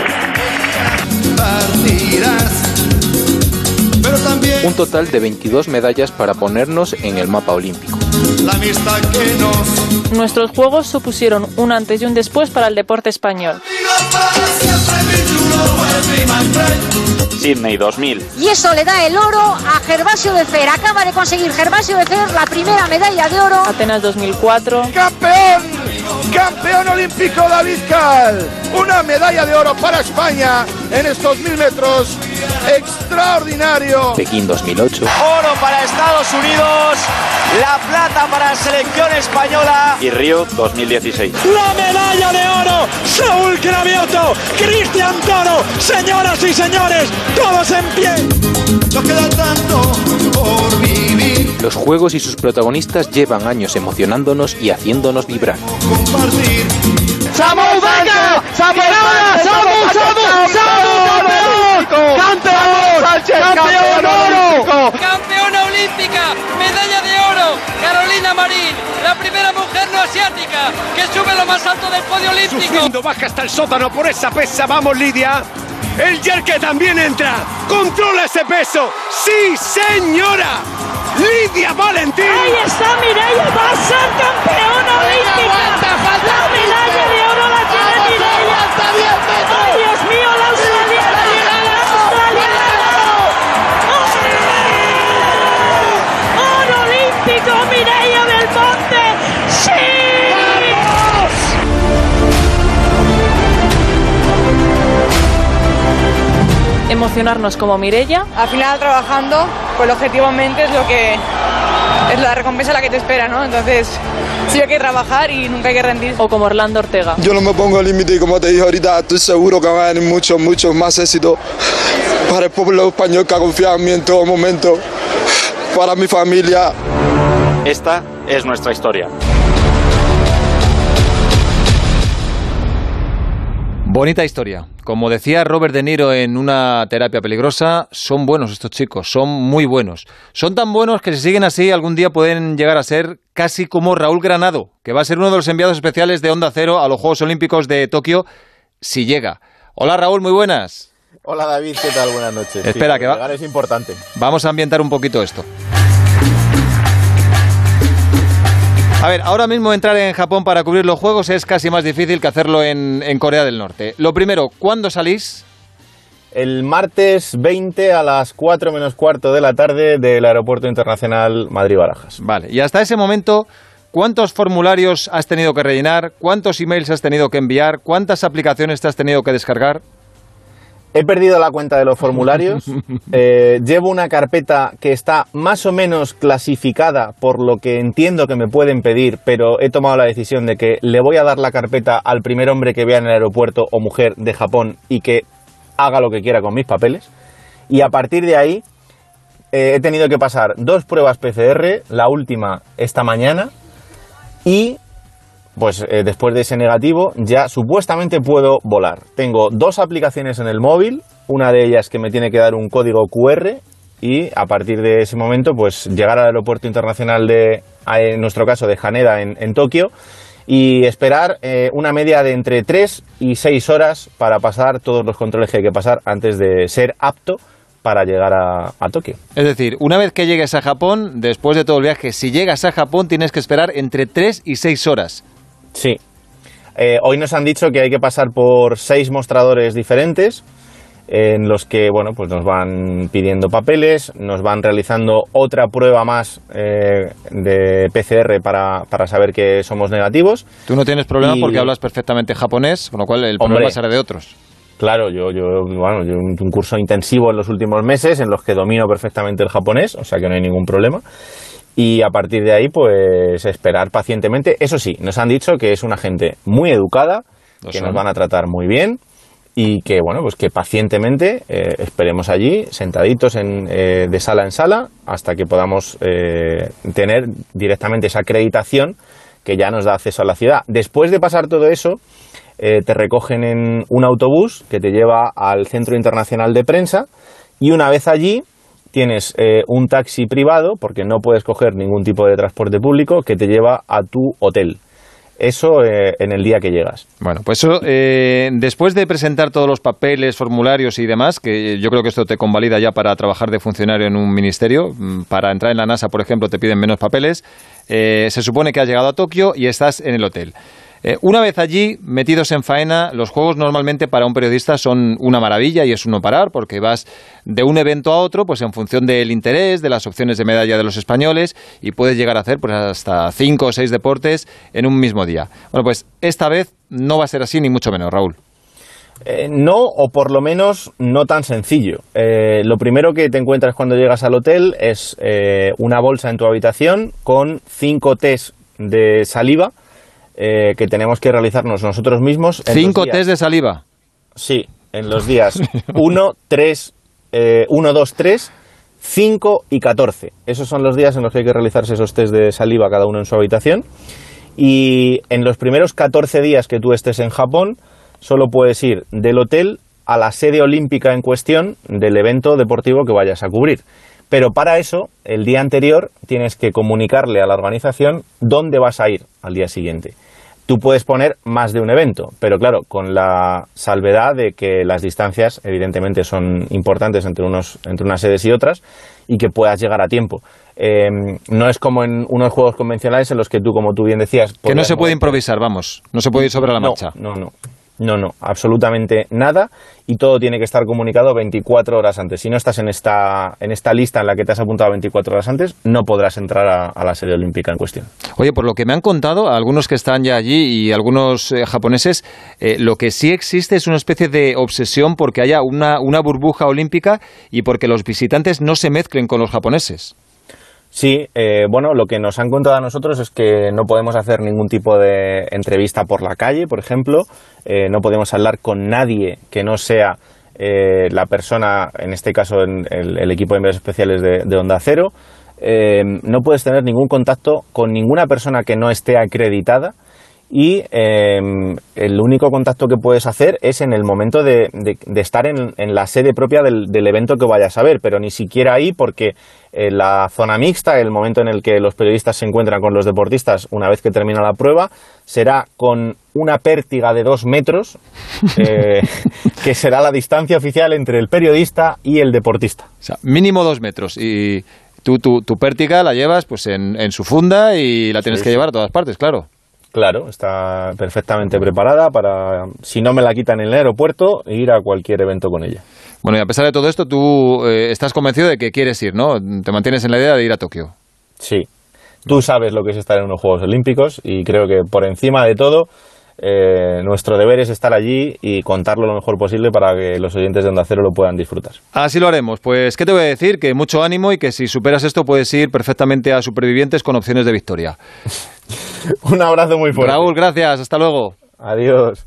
Un total de 22 medallas para ponernos en el mapa olímpico. Nuestros juegos supusieron un antes y un después para el deporte español. Sydney 2000. Y eso le da el oro a Gervasio de Fer. Acaba de conseguir Gervasio de Fer la primera medalla de oro. Atenas 2004. ¡Campeón! ¡Campeón olímpico David Cal! Una medalla de oro para España en estos mil metros. ¡Extraordinario! Pekín 2008. Oro para Estados Unidos. La plata para la selección española. Y Río 2016. La medalla de oro. Saúl Cravioto. Cristian Toro. Señoras y señores, todos en pie. No queda tanto por vivir. Los juegos y sus protagonistas llevan años emocionándonos y haciéndonos vibrar. Compartir. ¡Samu Venga! ¡Samu ¡Samu, Samu, Samu! ¡Campeón! ¡Campeón oro! ¡Campeona olímpica! ¡Medalla de oro! Carolina Marín, la primera mujer no asiática que sube lo más alto del podio olímpico. Sufriendo baja hasta el sótano por esa pesa. Vamos, Lidia. El Yerke también entra. Controla ese peso. ¡Sí, señora! Lidia Valentín. Ahí está Mireia, va a ser campeona olímpica. Emocionarnos como Mirella. Al final trabajando, pues objetivamente es lo que es la recompensa la que te espera, ¿no? Entonces, sí hay que trabajar y nunca hay que rendir. O como Orlando Ortega. Yo no me pongo límite y como te dije ahorita, estoy seguro que van a venir muchos, muchos más éxitos para el pueblo español que ha confiado en mí en todo momento, para mi familia. Esta es nuestra historia. Bonita historia. Como decía Robert De Niro en una terapia peligrosa, son buenos estos chicos, son muy buenos. Son tan buenos que si siguen así algún día pueden llegar a ser casi como Raúl Granado, que va a ser uno de los enviados especiales de Onda Cero a los Juegos Olímpicos de Tokio, si llega. Hola Raúl, muy buenas. Hola David, ¿qué tal? Buenas noches. Espera, que va. es importante. Vamos a ambientar un poquito esto. A ver, ahora mismo entrar en Japón para cubrir los Juegos es casi más difícil que hacerlo en, en Corea del Norte. Lo primero, ¿cuándo salís? El martes 20 a las 4 menos cuarto de la tarde del Aeropuerto Internacional Madrid-Barajas. Vale, y hasta ese momento, ¿cuántos formularios has tenido que rellenar? ¿Cuántos emails has tenido que enviar? ¿Cuántas aplicaciones te has tenido que descargar? He perdido la cuenta de los formularios. Eh, llevo una carpeta que está más o menos clasificada por lo que entiendo que me pueden pedir, pero he tomado la decisión de que le voy a dar la carpeta al primer hombre que vea en el aeropuerto o mujer de Japón y que haga lo que quiera con mis papeles. Y a partir de ahí eh, he tenido que pasar dos pruebas PCR, la última esta mañana, y pues eh, después de ese negativo ya supuestamente puedo volar. Tengo dos aplicaciones en el móvil, una de ellas que me tiene que dar un código QR y a partir de ese momento pues llegar al aeropuerto internacional de, en nuestro caso, de Haneda en, Tokio y esperar eh, una media de entre 3 y 6 horas para pasar todos los controles que hay que pasar antes de ser apto para llegar a, a, Tokio. Es decir, una vez que llegues a Japón, después de todo el viaje, si llegas a Japón tienes que esperar entre 3 y 6 horas. Sí. Eh, hoy nos han dicho que hay que pasar por seis mostradores diferentes en los que bueno pues nos van pidiendo papeles, nos van realizando otra prueba más eh, de PCR para, para, saber que somos negativos. Tú no tienes problema porque hablas perfectamente japonés, con lo cual el problema será de otros. Claro, yo, yo, bueno, yo un curso intensivo en los últimos meses en los que domino perfectamente el japonés, o sea que no hay ningún problema y a partir de ahí pues esperar pacientemente. Eso sí, nos han dicho que es una gente muy educada, que nos van a tratar muy bien y que bueno pues que pacientemente eh, esperemos allí sentaditos en, eh, de sala en sala hasta que podamos eh, tener directamente esa acreditación que ya nos da acceso a la ciudad. Después de pasar todo eso, te recogen en un autobús que te lleva al Centro Internacional de Prensa y una vez allí tienes eh, un taxi privado, porque no puedes coger ningún tipo de transporte público, que te lleva a tu hotel. Eso eh, en el día que llegas. Bueno, pues eso, eh, después de presentar todos los papeles, formularios y demás, que yo creo que esto te convalida ya para trabajar de funcionario en un ministerio, mm, para entrar en la NASA, por ejemplo, te piden menos papeles, se supone que has llegado a Tokio y estás en el hotel. Eh, una vez allí, metidos en faena, los juegos normalmente para un periodista son una maravilla y es uno parar, porque vas de un evento a otro, pues en función del interés, de las opciones de medalla de los españoles, y puedes llegar a hacer pues, hasta cinco o seis deportes en un mismo día. Bueno, pues esta vez no va a ser así, ni mucho menos, Raúl. Eh, no, o por lo menos no tan sencillo. Eh, lo primero que te encuentras cuando llegas al hotel es una bolsa en tu habitación con cinco test de saliva eh, que tenemos que realizarnos nosotros mismos. ¿Cinco test de saliva? Sí, en los días 1, 3, 1, 2, 3, 5 y 14. Esos son los días en los que hay que realizarse esos test de saliva cada uno en su habitación. Y en los primeros 14 días que tú estés en Japón, solo puedes ir del hotel a la sede olímpica en cuestión del evento deportivo que vayas a cubrir. Pero para eso, el día anterior tienes que comunicarle a la organización dónde vas a ir al día siguiente. Tú puedes poner más de un evento, pero claro, con la salvedad de que las distancias evidentemente son importantes entre, unos, entre unas sedes y otras y que puedas llegar a tiempo. Em, no es como en unos juegos convencionales en los que tú, como tú bien decías... Que no se puede improvisar, vamos, no se puede ir sobre la marcha. No, no, no, no, absolutamente nada y todo tiene que estar comunicado 24 horas antes. Si no estás en esta, en esta lista en la que te has apuntado 24 horas antes, no podrás entrar a, la serie olímpica en cuestión. Oye, por lo que me han contado, algunos que están ya allí y algunos eh, japoneses, eh, lo que sí existe es una especie de obsesión porque haya una, una burbuja olímpica y porque los visitantes no se mezclen con los japoneses. Sí, eh, bueno, lo que nos han contado a nosotros es que no podemos hacer ningún tipo de entrevista por la calle, por ejemplo, eh, no podemos hablar con nadie que no sea eh, la persona, en este caso en el, equipo de envíos especiales de, de Onda Cero, eh, no puedes tener ningún contacto con ninguna persona que no esté acreditada y eh, el único contacto que puedes hacer es en el momento de, de- de estar en, en la sede propia del, del evento que vayas a ver, pero ni siquiera ahí porque en la zona mixta, el momento en el que los periodistas se encuentran con los deportistas una vez que termina la prueba, será con una pértiga de dos metros, eh, que será la distancia oficial entre el periodista y el deportista. O sea, mínimo dos metros. Y tú tu, tu pértiga la llevas pues en, en su funda y la tienes Sí, que llevar a todas partes, claro. Claro, está perfectamente preparada para, si no me la quitan en el aeropuerto, ir a cualquier evento con ella. Bueno, y a pesar de todo esto, tú eh, estás convencido de que quieres ir, ¿no? Te mantienes en la idea de ir a Tokio. Sí. Tú sabes lo que es estar en unos Juegos Olímpicos y creo que por encima de todo, eh, nuestro deber es estar allí y contarlo lo mejor posible para que los oyentes de Onda Cero lo puedan disfrutar. Así lo haremos. Pues, ¿qué te voy a decir? Que mucho ánimo y que si superas esto puedes ir perfectamente a Supervivientes con opciones de victoria. Un abrazo muy fuerte. Raúl, gracias. Hasta luego. Adiós.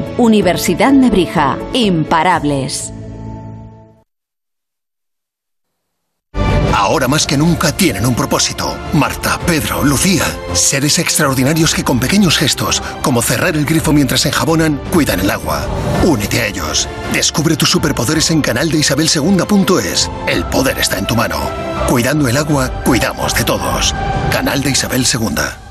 Universidad Nebrija. Imparables. Ahora más que nunca tienen un propósito. Marta, Pedro, Lucía. Seres extraordinarios que con pequeños gestos, como cerrar el grifo mientras enjabonan, cuidan el agua. Únete a ellos. Descubre tus superpoderes en canal de Isabel El poder está en tu mano. Cuidando el agua, cuidamos de todos. Canal de Isabel II.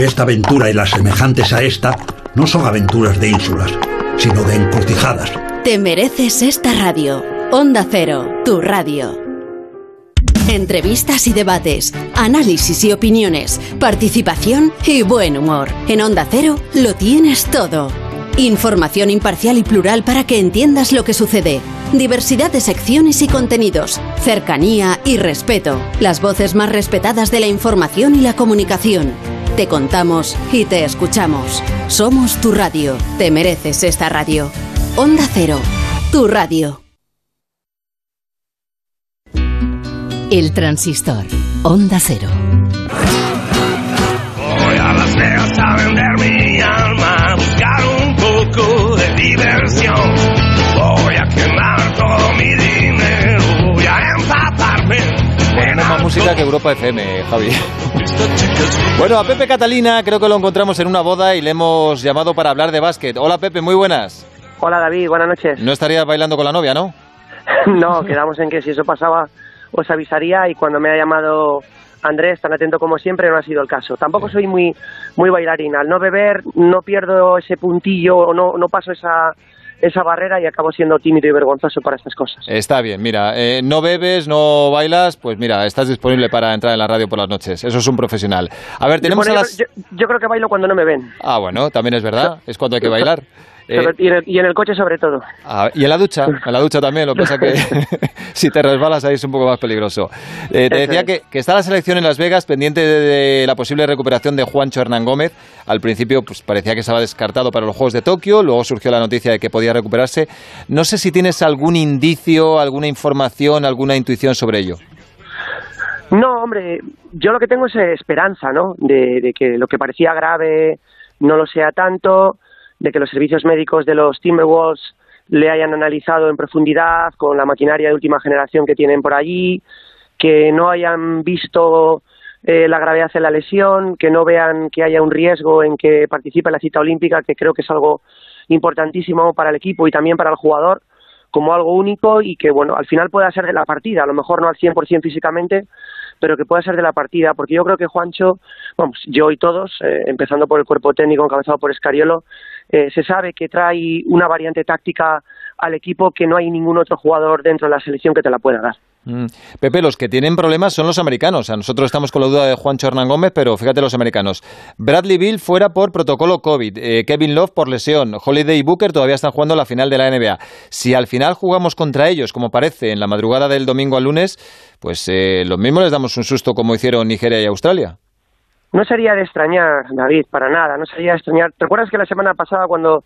esta aventura y las semejantes a esta no son aventuras de ínsulas, sino de encrucijadas. Te mereces esta radio. Onda Cero, tu radio. Entrevistas y debates, análisis y opiniones, participación y buen humor. En Onda Cero lo tienes todo. Información imparcial y plural para que entiendas lo que sucede. Diversidad de secciones y contenidos. Cercanía y respeto. Las voces más respetadas de la información y la comunicación. Te contamos y te escuchamos. Somos tu radio. Te mereces esta radio. Onda Cero. Tu radio. El transistor. Onda Cero. Voy a Las Vegas a vender mi música que Europa FM, Javi. Bueno, a Pepe Catalina creo que lo encontramos en una boda y le hemos llamado para hablar de básquet. Hola Pepe, muy buenas. Hola David, buenas noches. No estarías bailando con la novia, ¿no? No, quedamos en que si eso pasaba os avisaría y cuando me ha llamado Andrés, tan atento como siempre, no ha sido el caso. Tampoco soy muy muy bailarina. Al no beber no pierdo ese puntillo o no, no paso esa, esa barrera y acabo siendo tímido y vergonzoso para estas cosas. Está bien, mira, eh, no bebes, no bailas, pues mira, estás disponible para entrar en la radio por las noches. Eso es un profesional. A ver, tenemos Bueno, a yo- las... yo, yo creo que bailo cuando no me ven. Ah, bueno, también es verdad, es cuando hay que bailar. Y, en el, coche sobre todo. Ah, y en la ducha, en la ducha también, lo que pasa que si te resbalas ahí es un poco más peligroso. te decía que, está la selección en Las Vegas pendiente de, la posible recuperación de Juancho Hernán Gómez. Al principio pues parecía que estaba descartado para los Juegos de Tokio, luego surgió la noticia de que podía recuperarse. No sé si tienes algún indicio, alguna información, alguna intuición sobre ello. No, hombre, yo lo que tengo es esperanza, ¿no? De, que lo que parecía grave no lo sea tanto, de que los servicios médicos de los Timberwolves le hayan analizado en profundidad con la maquinaria de última generación que tienen por allí, que no hayan visto eh, la gravedad de la lesión, que no vean que haya un riesgo en que participe en la cita olímpica, que creo que es algo importantísimo para el equipo y también para el jugador como algo único y que, bueno, al final pueda ser de la partida, a lo mejor no al 100% físicamente, pero que pueda ser de la partida, porque yo creo que Juancho, vamos, yo y todos, eh, empezando por el cuerpo técnico encabezado por Escariolo, eh, se sabe que trae una variante táctica al equipo que no hay ningún otro jugador dentro de la selección que te la pueda dar. Mm. Pepe, los que tienen problemas son los americanos. A nosotros estamos con la duda de Juancho Hernán Gómez, pero fíjate los americanos. Bradley Bill fuera por protocolo COVID, eh, Kevin Love por lesión, Holiday y Booker todavía están jugando la final de la NBA. Si al final jugamos contra ellos, como parece, en la madrugada del domingo al lunes, pues eh, lo mismo les damos un susto como hicieron Nigeria y Australia. No sería de extrañar, David, para nada. No sería de extrañar. ¿Te acuerdas que la semana pasada cuando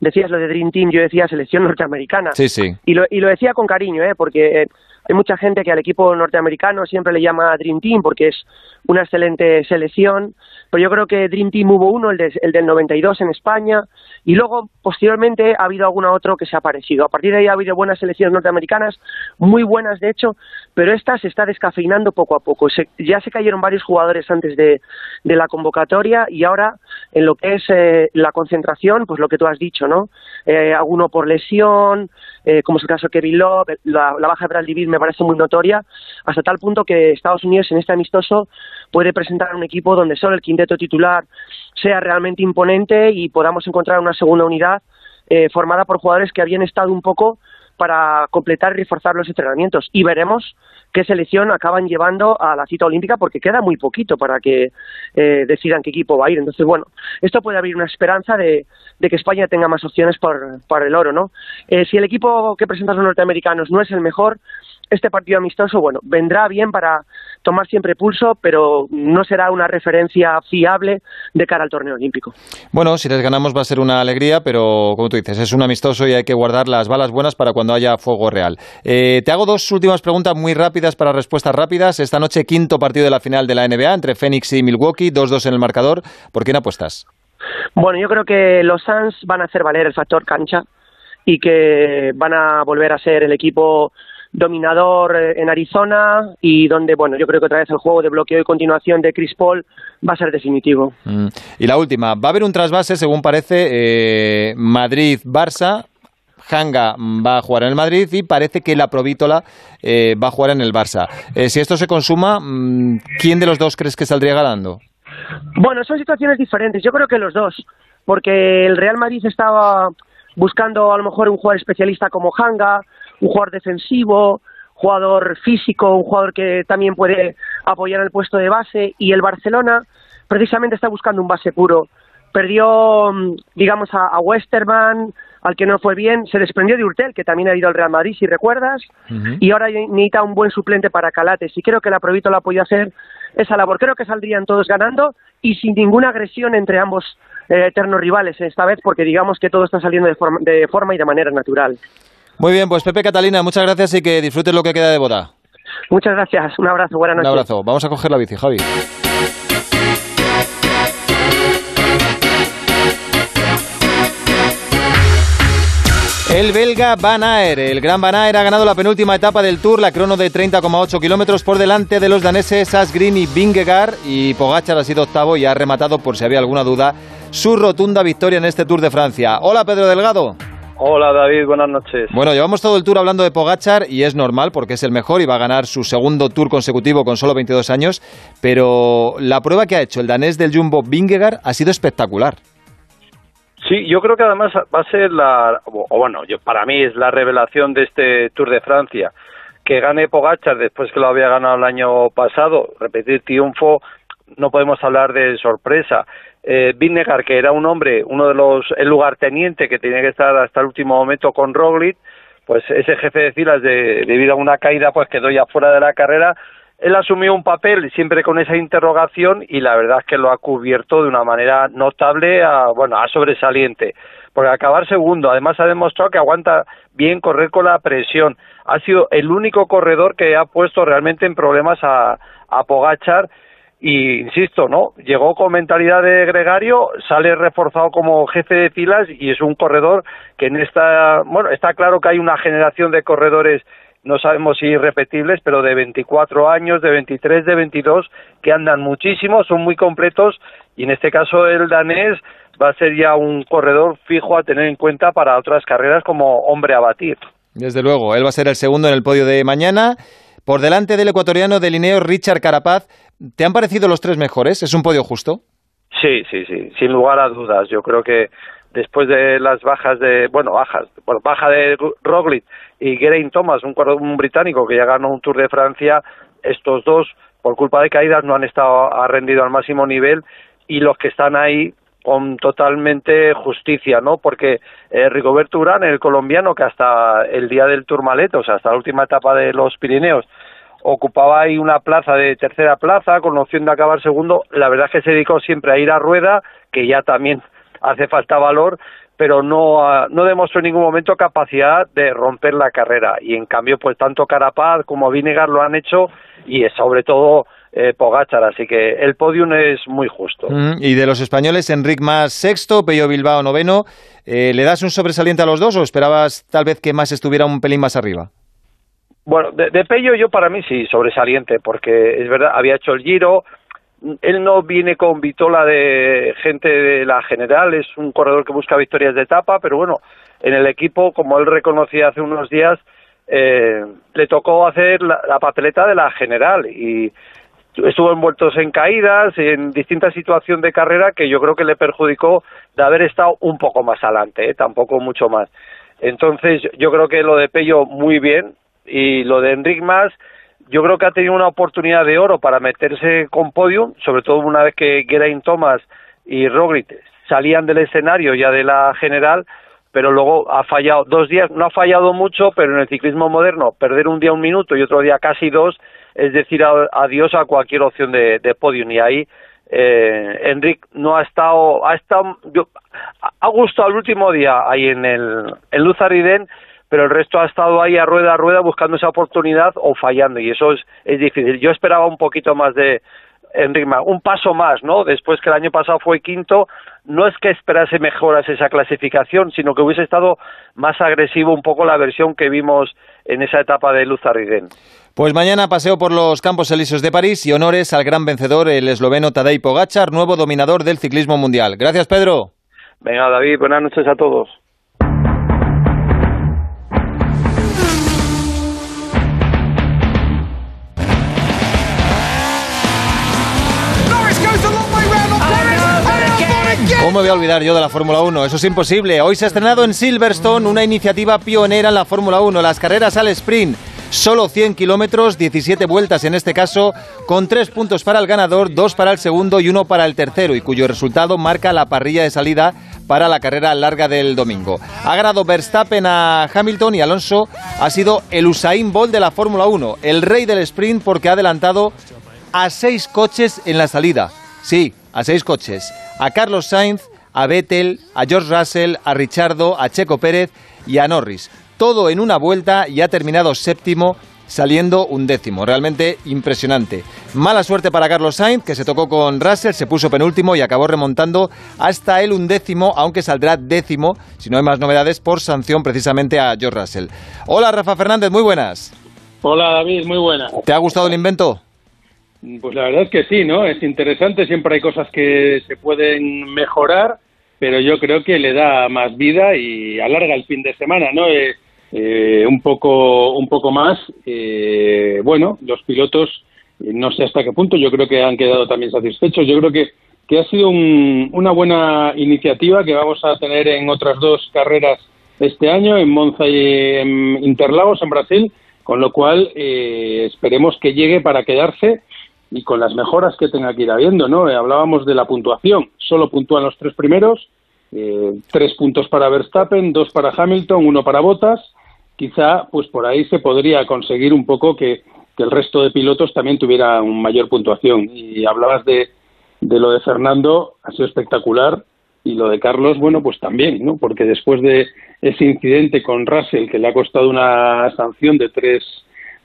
decías lo de Dream Team, yo decía selección norteamericana? Sí, sí. Y lo, y lo decía con cariño, ¿eh? porque... Eh, hay mucha gente que al equipo norteamericano siempre le llama Dream Team porque es una excelente selección, pero yo creo que Dream Team hubo uno, el, el del 92 en España, y luego posteriormente ha habido alguna otro que se ha parecido. A partir de ahí ha habido buenas selecciones norteamericanas, muy buenas de hecho, pero esta se está descafeinando poco a poco. ya se cayeron varios jugadores antes de, la convocatoria y ahora en lo que es eh, la concentración, pues lo que tú has dicho, ¿no? Eh, alguno por lesión, eh, como es el caso de Kevin Love, la, baja de Bradley Beal me parece muy notoria, hasta tal punto que Estados Unidos en este amistoso puede presentar un equipo donde solo el quinteto titular sea realmente imponente y podamos encontrar una segunda unidad eh, formada por jugadores que habían estado un poco para completar y reforzar los entrenamientos. Y veremos qué selección acaban llevando a la cita olímpica porque queda muy poquito para que eh, decidan qué equipo va a ir. Entonces, bueno, esto puede abrir una esperanza de, que España tenga más opciones por, el oro, ¿no? Eh, si el equipo que presentan los norteamericanos no es el mejor, este partido amistoso, bueno, vendrá bien para tomar siempre pulso, pero no será una referencia fiable de cara al torneo olímpico. Bueno, si les ganamos va a ser una alegría, pero como tú dices, es un amistoso y hay que guardar las balas buenas para cuando haya fuego real. Eh, te hago dos últimas preguntas muy rápidas para respuestas rápidas. Esta noche, quinto partido de la final de la NBA entre Phoenix y Milwaukee, 2-2 en el marcador. ¿Por quién apuestas? Bueno, yo creo que los Suns van a hacer valer el factor cancha y que van a volver a ser el equipo dominador eh, en Arizona y donde, bueno, yo creo que otra vez el juego de bloqueo y continuación de Chris Paul va a ser definitivo. Mm. Y la última, va a haber un trasvase, según parece, eh, Madrid-Barça. Hanga va a jugar en el Madrid y parece que la Provítola eh, va a jugar en el Barça. si esto se consuma, mm, ¿quién de los dos crees que saldría ganando? Bueno, son situaciones diferentes. Yo creo que los dos, porque el Real Madrid estaba buscando a lo mejor un jugador especialista como Hanga, un jugador defensivo, jugador físico, un jugador que también puede apoyar el puesto de base y el Barcelona precisamente está buscando un base puro. Perdió, mm, digamos, a, Westerman, al que no fue bien, se desprendió de Urtel, que también ha ido al Real Madrid, si recuerdas, y ahora necesita un buen suplente para Calates, y creo que la Provito la podido hacer esa labor. Creo que saldrían todos ganando y sin ninguna agresión entre ambos eh, eternos rivales esta vez, porque digamos que todo está saliendo de forma, de forma y de manera natural. Muy bien, pues Pepe Catalina, muchas gracias y que disfrutes lo que queda de boda. Muchas gracias, un abrazo, buenas noches. Un abrazo, vamos a coger la bici, Javi. El belga Van Aer, el gran Van Aer ha ganado la penúltima etapa del Tour, la crono de 30,8 kilómetros por delante de los daneses Asgreen y Vingegaard y Pogacar ha sido octavo y ha rematado, por si había alguna duda, su rotunda victoria en este Tour de Francia. Hola Pedro Delgado. Hola David, buenas noches. Bueno, llevamos todo el tour hablando de Pogachar y es normal porque es el mejor y va a ganar su segundo tour consecutivo con solo 22 años, pero la prueba que ha hecho el danés del Jumbo Vingegaard ha sido espectacular. Sí, yo creo que además va a ser la, o bueno, yo, para mí es la revelación de este Tour de Francia, que gane Pogachar después que lo había ganado el año pasado, repetir triunfo, no podemos hablar de sorpresa. Eh, Vinegar, que era un hombre, uno de los, el lugarteniente que tenía que estar hasta el último momento con Roglic, pues ese jefe de filas de, debido a una caída pues quedó ya fuera de la carrera él asumió un papel siempre con esa interrogación y la verdad es que lo ha cubierto de una manera notable, a, bueno, a sobresaliente. Porque acabar segundo, además ha demostrado que aguanta bien correr con la presión. Ha sido el único corredor que ha puesto realmente en problemas a, a Pogachar y insisto, ¿no? Llegó con mentalidad de gregario, sale reforzado como jefe de filas y es un corredor que en esta, bueno, está claro que hay una generación de corredores no sabemos si irrepetibles, pero de 24 años, de 23, de 22, que andan muchísimo, son muy completos y en este caso el danés va a ser ya un corredor fijo a tener en cuenta para otras carreras como hombre a batir. Desde luego, él va a ser el segundo en el podio de mañana. Por delante del ecuatoriano de Lineo Richard Carapaz, ¿te han parecido los tres mejores? ¿Es un podio justo? Sí, sí, sí, sin lugar a dudas. Yo creo que después de las bajas de, bueno, bajas, bueno, baja de Roglic y Geraint Thomas, un, un británico que ya ganó un Tour de Francia, estos dos, por culpa de caídas, no han estado ha rendido al máximo nivel y los que están ahí con totalmente justicia, ¿no? Porque eh, Rigoberto Urán, el colombiano, que hasta el día del Tourmalet, o sea, hasta la última etapa de los Pirineos, ocupaba ahí una plaza de tercera plaza con opción de acabar segundo, la verdad es que se dedicó siempre a ir a rueda, que ya también hace falta valor, pero no, ah, no demostró en ningún momento capacidad de romper la carrera. Y en cambio, pues tanto Carapaz como Vinegar lo han hecho y sobre todo eh, Pogachar, así que el podium es muy justo. Mm, y de los españoles, Enric Más sexto, Pello Bilbao noveno. Eh, ¿Le das un sobresaliente a los dos o esperabas tal vez que Más estuviera un pelín más arriba? Bueno, de, de Pello yo para mí sí, sobresaliente, porque es verdad, había hecho el Giro, él no viene con vitola de gente de la general, es un corredor que busca victorias de etapa, pero bueno, en el equipo, como él reconocía hace unos días, eh, le tocó hacer la, papeleta de la general y estuvo envueltos en caídas, en distintas situaciones de carrera que yo creo que le perjudicó de haber estado un poco más adelante, ¿eh? tampoco mucho más. Entonces, yo creo que lo de Pello muy bien y lo de Enric más yo creo que ha tenido una oportunidad de oro para meterse con podium, sobre todo una vez que Geraint Thomas y Roglic salían del escenario ya de la general, pero luego ha fallado dos días, no ha fallado mucho, pero en el ciclismo moderno perder un día un minuto y otro día casi dos es decir adiós a cualquier opción de, de podium y ahí eh, Enric no ha estado, ha estado, yo, ha gustado el último día ahí en el en Luzariden pero el resto ha estado ahí a rueda a rueda buscando esa oportunidad o fallando y eso es, es difícil. Yo esperaba un poquito más de Enrique, un paso más, ¿no? Después que el año pasado fue quinto, no es que esperase mejoras esa clasificación, sino que hubiese estado más agresivo un poco la versión que vimos en esa etapa de Luz Arriden. Pues mañana paseo por los Campos Elíseos de París y honores al gran vencedor, el esloveno Tadej Pogacar, nuevo dominador del ciclismo mundial. Gracias, Pedro. Venga, David, buenas noches a todos. ¿Cómo me voy a olvidar yo de la Fórmula 1? Eso es imposible. Hoy se ha estrenado en Silverstone una iniciativa pionera en la Fórmula 1, las carreras al sprint. Solo 100 kilómetros, 17 vueltas en este caso, con 3 puntos para el ganador, 2 para el segundo y 1 para el tercero, y cuyo resultado marca la parrilla de salida para la carrera larga del domingo. Ha ganado Verstappen a Hamilton y Alonso ha sido el Usain Bolt de la Fórmula 1, el rey del sprint porque ha adelantado a 6 coches en la salida. Sí, a 6 coches a Carlos Sainz, a Vettel, a George Russell, a Richardo, a Checo Pérez y a Norris. Todo en una vuelta y ha terminado séptimo saliendo un décimo. Realmente impresionante. Mala suerte para Carlos Sainz, que se tocó con Russell, se puso penúltimo y acabó remontando hasta el undécimo, aunque saldrá décimo, si no hay más novedades, por sanción precisamente a George Russell. Hola Rafa Fernández, muy buenas. Hola David, muy buenas. ¿Te ha gustado el invento? Pues la verdad es que sí, ¿no? Es interesante, siempre hay cosas que se pueden mejorar, pero yo creo que le da más vida y alarga el fin de semana, ¿no? Eh, eh, un poco un poco más. Eh, bueno, los pilotos, no sé hasta qué punto, yo creo que han quedado también satisfechos. Yo creo que, que ha sido una buena iniciativa que vamos a tener en otras dos carreras este año, en Monza y en Interlagos, en Brasil, con lo cual esperemos que llegue para quedarse y con las mejoras que tenga que ir habiendo, ¿no? Eh, hablábamos de la puntuación, solo puntúan los tres primeros, eh, tres puntos para Verstappen, dos para Hamilton, uno para Bottas, quizá pues por ahí se podría conseguir un poco que, el resto de pilotos también tuviera una mayor puntuación. Y hablabas de, de lo de Fernando, ha sido espectacular, y lo de Carlos, bueno, pues también, ¿no? Porque después de ese incidente con Russell, que le ha costado una sanción de tres,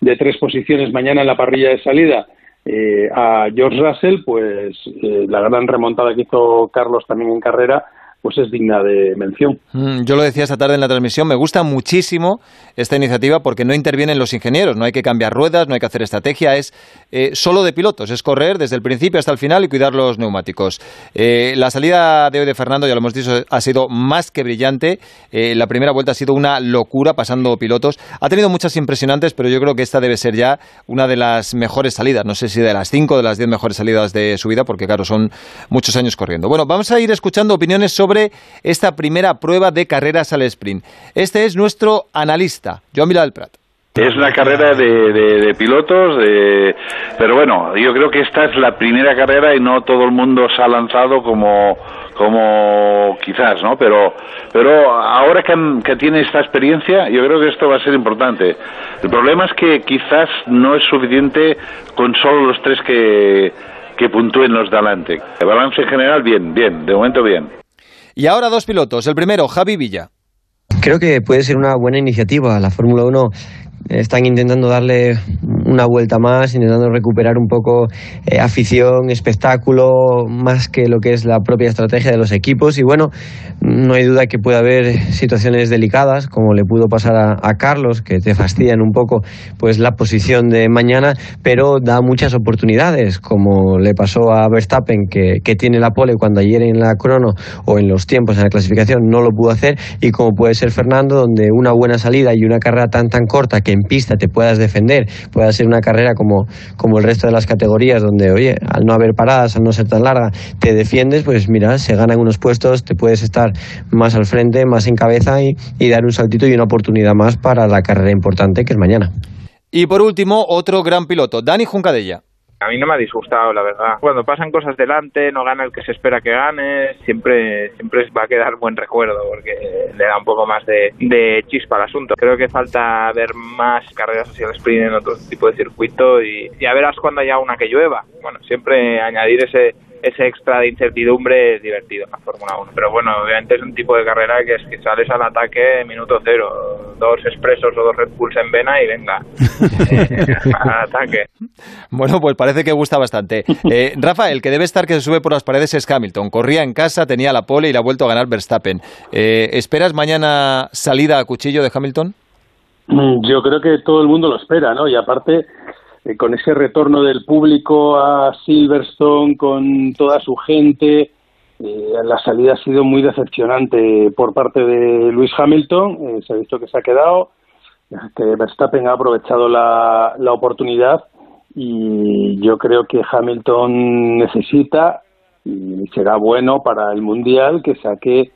de tres posiciones mañana en la parrilla de salida, eh, a George Russell, pues eh, la gran remontada que hizo Carlos también en carrera, pues es digna de mención. Mm, yo lo decía esta tarde en la transmisión, me gusta muchísimo esta iniciativa porque no intervienen los ingenieros, no hay que cambiar ruedas, no hay que hacer estrategia, es eh, solo de pilotos, es correr desde el principio hasta el final y cuidar los neumáticos. Eh, la salida de hoy de Fernando, ya lo hemos dicho, ha sido más que brillante, eh, la primera vuelta ha sido una locura pasando pilotos, ha tenido muchas impresionantes, pero yo creo que esta debe ser ya una de las mejores salidas, no sé si de las cinco o de las diez mejores salidas de su vida, porque claro, son muchos años corriendo. Bueno, vamos a ir escuchando opiniones sobre esta primera prueba de carreras al sprint. Este es nuestro analista, Joan Vila Prat. Es una carrera de, pilotos, de, pero bueno, yo creo que esta es la primera carrera y no todo el mundo se ha lanzado como, como quizás, ¿no? Pero, pero ahora que, que, tiene esta experiencia, yo creo que esto va a ser importante. El problema es que quizás no es suficiente con solo los tres que, que puntúen los de adelante. El balance en general, bien, bien, de momento bien. Y ahora dos pilotos. El primero, Javi Villa. Creo que puede ser una buena iniciativa. La Fórmula 1 están intentando darle una vuelta más, intentando recuperar un poco eh, afición, espectáculo, más que lo que es la propia estrategia de los equipos. Y bueno, no hay duda que puede haber situaciones delicadas, como le pudo pasar a, Carlos, que te fastidian un poco pues la posición de mañana, pero da muchas oportunidades, como le pasó a Verstappen, que, que tiene la pole cuando ayer en la crono o en los tiempos en la clasificación no lo pudo hacer, y como puede ser Fernando, donde una buena salida y una carrera tan tan corta que en pista te puedas defender, pueda una carrera como, como el resto de las categorías, donde, oye, al no haber paradas, al no ser tan larga, te defiendes, pues mira, se ganan unos puestos, te puedes estar más al frente, más en cabeza y, y dar un saltito y una oportunidad más para la carrera importante que es mañana. Y por último, otro gran piloto, Dani Juncadella. A mí no me ha disgustado, la verdad. Cuando pasan cosas delante, no gana el que se espera que gane, siempre siempre va a quedar buen recuerdo porque le da un poco más de, chispa al asunto. Creo que falta ver más carreras hacia el sprint en otro tipo de circuito y ya verás cuando haya una que llueva. Bueno, siempre añadir ese ese extra de incertidumbre es divertido en la Fórmula 1. Pero bueno, obviamente es un tipo de carrera que es que sales al ataque minuto cero, dos expresos o dos Red Bulls en vena y venga, eh, al ataque. Bueno, pues parece que gusta bastante. Eh, Rafael, que debe estar que se sube por las paredes es Hamilton. Corría en casa, tenía la pole y la ha vuelto a ganar Verstappen. Eh, ¿Esperas mañana salida a cuchillo de Hamilton? Mm, yo creo que todo el mundo lo espera, ¿no? Y aparte eh, con ese retorno del público a Silverstone, con toda su gente, eh, la salida ha sido muy decepcionante por parte de Luis Hamilton, eh, se ha visto que se ha quedado, que Verstappen ha aprovechado la, la oportunidad y yo creo que Hamilton necesita y será bueno para el mundial que saque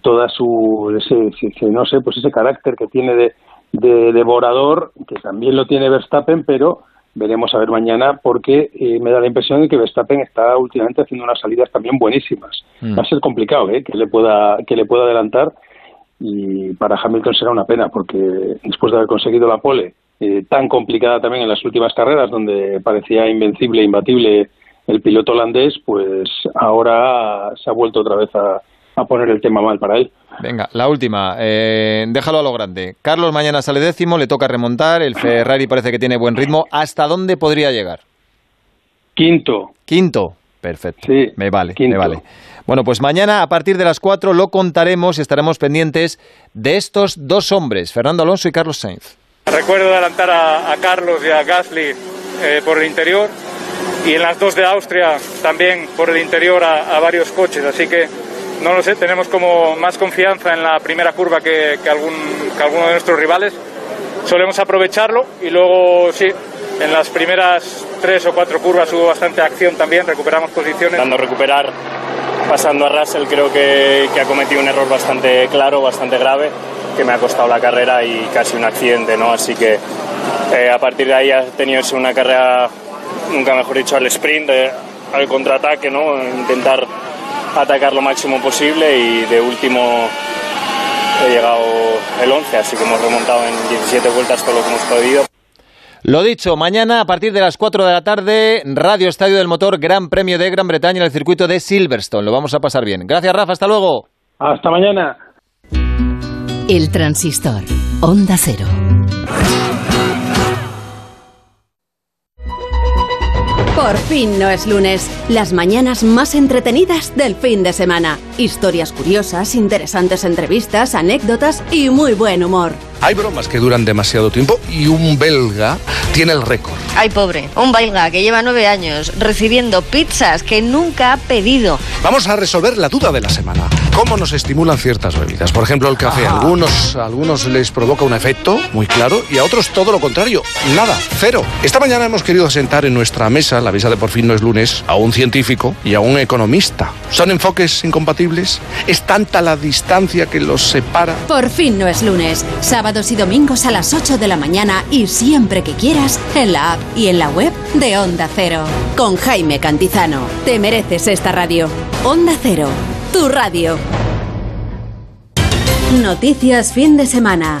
toda su ese, no sé pues ese carácter que tiene de, de devorador que también lo tiene Verstappen pero veremos a ver mañana porque eh, me da la impresión de que Verstappen está últimamente haciendo unas salidas también buenísimas. Mm. Va a ser complicado ¿eh? que le pueda que le pueda adelantar y para Hamilton será una pena porque después de haber conseguido la pole eh, tan complicada también en las últimas carreras donde parecía invencible, imbatible el piloto holandés, pues ahora se ha vuelto otra vez a, a poner el tema mal para él. Venga, la última. Eh, déjalo a lo grande. Carlos mañana sale décimo, le toca remontar. El Ferrari parece que tiene buen ritmo. ¿Hasta dónde podría llegar? Quinto. Quinto. Perfecto. Sí, me vale, me vale. Bueno, pues mañana a partir de las cuatro lo contaremos y estaremos pendientes de estos dos hombres, Fernando Alonso y Carlos Sainz. Recuerdo adelantar a, Carlos y a Gasly eh, por el interior y en las dos de Austria también por el interior a varios coches, así que no lo sé, tenemos como más confianza en la primera curva que, que, algún, que alguno de nuestros rivales. Solemos aprovecharlo y luego sí, en las primeras tres o cuatro curvas hubo bastante acción también, recuperamos posiciones. Dando recuperar, pasando a Russell, creo que, que, ha cometido un error bastante claro, bastante grave, que me ha costado la carrera y casi un accidente, ¿no? Así que eh, a partir de ahí ha tenido una carrera nunca mejor dicho, al sprint, eh, al contraataque, ¿no? Intentar atacar lo máximo posible y de último he llegado el 11, así que hemos remontado en 17 vueltas todo lo que hemos podido. Lo dicho, mañana a partir de las 4 de la tarde, Radio Estadio del Motor, Gran Premio de Gran Bretaña en el circuito de Silverstone. Lo vamos a pasar bien. Gracias, Rafa. Hasta luego. Hasta mañana. El transistor. Onda Cero. Por fin no es lunes. Las mañanas más entretenidas del fin de semana. Historias curiosas, interesantes entrevistas, anécdotas y muy buen humor. Hay bromas que duran demasiado tiempo y un belga tiene el récord. Ay, pobre, un belga que lleva nueve años recibiendo pizzas que nunca ha pedido. Vamos a resolver la duda de la semana. ¿Cómo nos estimulan ciertas bebidas? Por ejemplo, el café. A algunos, a algunos les provoca un efecto muy claro y a otros todo lo contrario. Nada, cero. Esta mañana hemos querido sentar en nuestra mesa, la mesa de por fin no es lunes, a un científico y a un economista. ¿Son enfoques incompatibles? ¿Es tanta la distancia que los separa? Por fin no es lunes. Sábados y domingos a las 8 de la mañana y siempre que quieras en la app y en la web de Onda Cero. Con Jaime Cantizano. Te mereces esta radio. Onda Cero. Tu radio. Noticias fin de semana.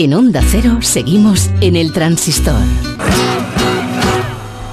En Onda Cero seguimos en el transistor.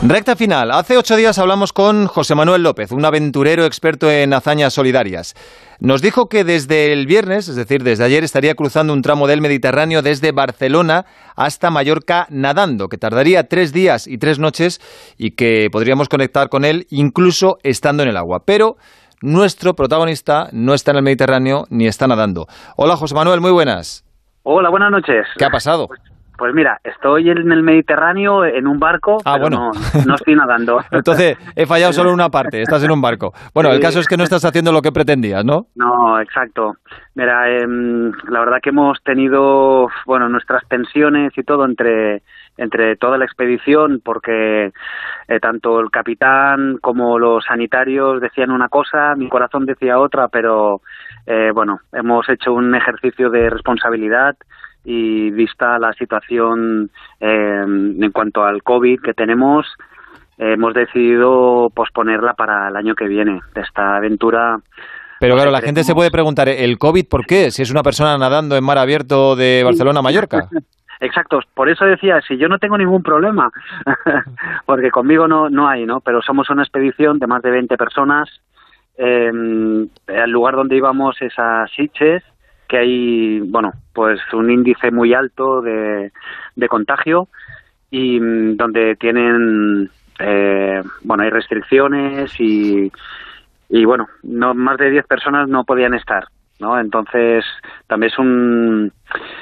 Recta final. Hace ocho días hablamos con José Manuel López, un aventurero experto en hazañas solidarias. Nos dijo que desde el viernes, es decir, desde ayer, estaría cruzando un tramo del Mediterráneo desde Barcelona hasta Mallorca nadando, que tardaría tres días y tres noches y que podríamos conectar con él incluso estando en el agua. Pero nuestro protagonista no está en el Mediterráneo ni está nadando. Hola José Manuel, muy buenas. Hola, buenas noches. ¿Qué ha pasado? Pues, pues mira, estoy en el Mediterráneo en un barco, ah, pero bueno. no, no, estoy nadando. Entonces, he fallado solo una parte, estás en un barco. Bueno, sí. el caso es que no estás haciendo lo que pretendías, ¿no? No, exacto. Mira, eh, la verdad que hemos tenido, bueno, nuestras tensiones y todo entre entre toda la expedición porque eh, tanto el capitán como los sanitarios decían una cosa, mi corazón decía otra, pero eh, bueno, hemos hecho un ejercicio de responsabilidad y vista la situación eh, en cuanto al COVID que tenemos, hemos decidido posponerla para el año que viene, esta aventura. Pero claro, la gente se puede preguntar, ¿el COVID por qué? Si es una persona nadando en mar abierto de Barcelona a Mallorca. Exacto, por eso decía, si yo no tengo ningún problema, porque conmigo no, no hay, ¿no? Pero somos una expedición de más de 20 personas, eh, el lugar donde íbamos es a Sitges, que hay, bueno, pues un índice muy alto de, de contagio y mm, donde tienen, eh, bueno, hay restricciones y, y bueno, no más de 10 personas no podían estar. ¿no? Entonces, también es un,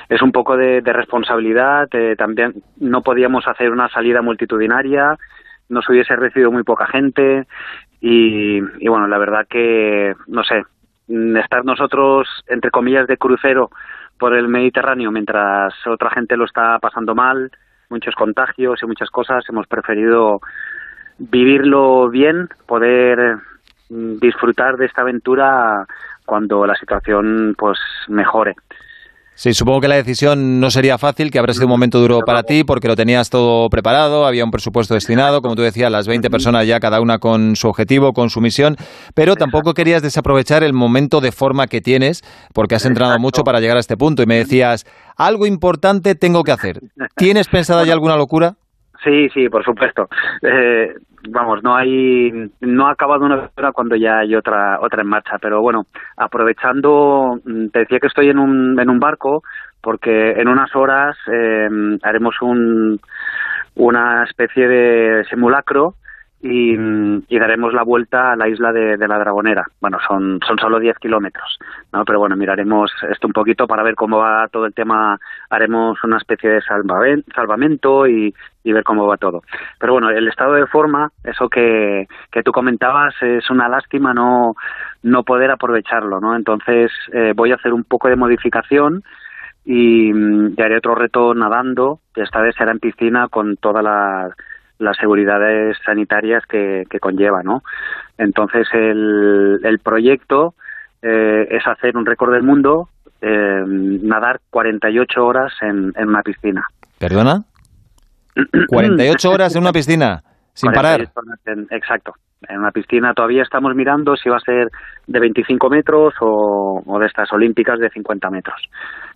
es un poco de, de responsabilidad. Eh, también no podíamos hacer una salida multitudinaria, nos hubiese recibido muy poca gente y, bueno, la verdad que, no sé, estar nosotros, entre comillas, de crucero por el Mediterráneo mientras otra gente lo está pasando mal, muchos contagios y muchas cosas, hemos preferido vivirlo bien, poder disfrutar de esta aventura cuando la situación pues mejore. Sí, supongo que la decisión no sería fácil, que habrá sido un momento duro para ti porque lo tenías todo preparado, había un presupuesto destinado, como tú decías, las 20 personas ya cada una con su objetivo, con su misión, pero tampoco querías desaprovechar el momento de forma que tienes porque has entrenado mucho para llegar a este punto y me decías, algo importante tengo que hacer. ¿Tienes pensada ya alguna locura? Sí, sí, por supuesto. Eh, vamos, no hay, no ha acabado una hora cuando ya hay otra, otra en marcha. Pero bueno, aprovechando, mm, te decía que estoy en un, en un barco porque en unas horas eh, haremos un, una especie de simulacro y, y, daremos la vuelta a la isla de, la Dragonera. Bueno, son, son solo 10 kilómetros, ¿no? Pero bueno, miraremos esto un poquito para ver cómo va todo el tema. Haremos una especie de salvamento y, ver cómo va todo. Pero bueno, el estado de forma, eso que, que tú comentabas, es una lástima no, no poder aprovecharlo, ¿no? Entonces eh, voy a hacer un poco de modificación y, y haré otro reto nadando, esta vez será en piscina con toda la las seguridades sanitarias que, que conlleva, ¿no? Entonces el, el proyecto eh, es hacer un récord del mundo, eh, nadar 48 horas en, en una piscina. ¿Perdona? 48 horas en una piscina, sin parar. En, exacto. En una piscina todavía estamos mirando si va a ser de 25 metros o, o de estas olímpicas de 50 metros.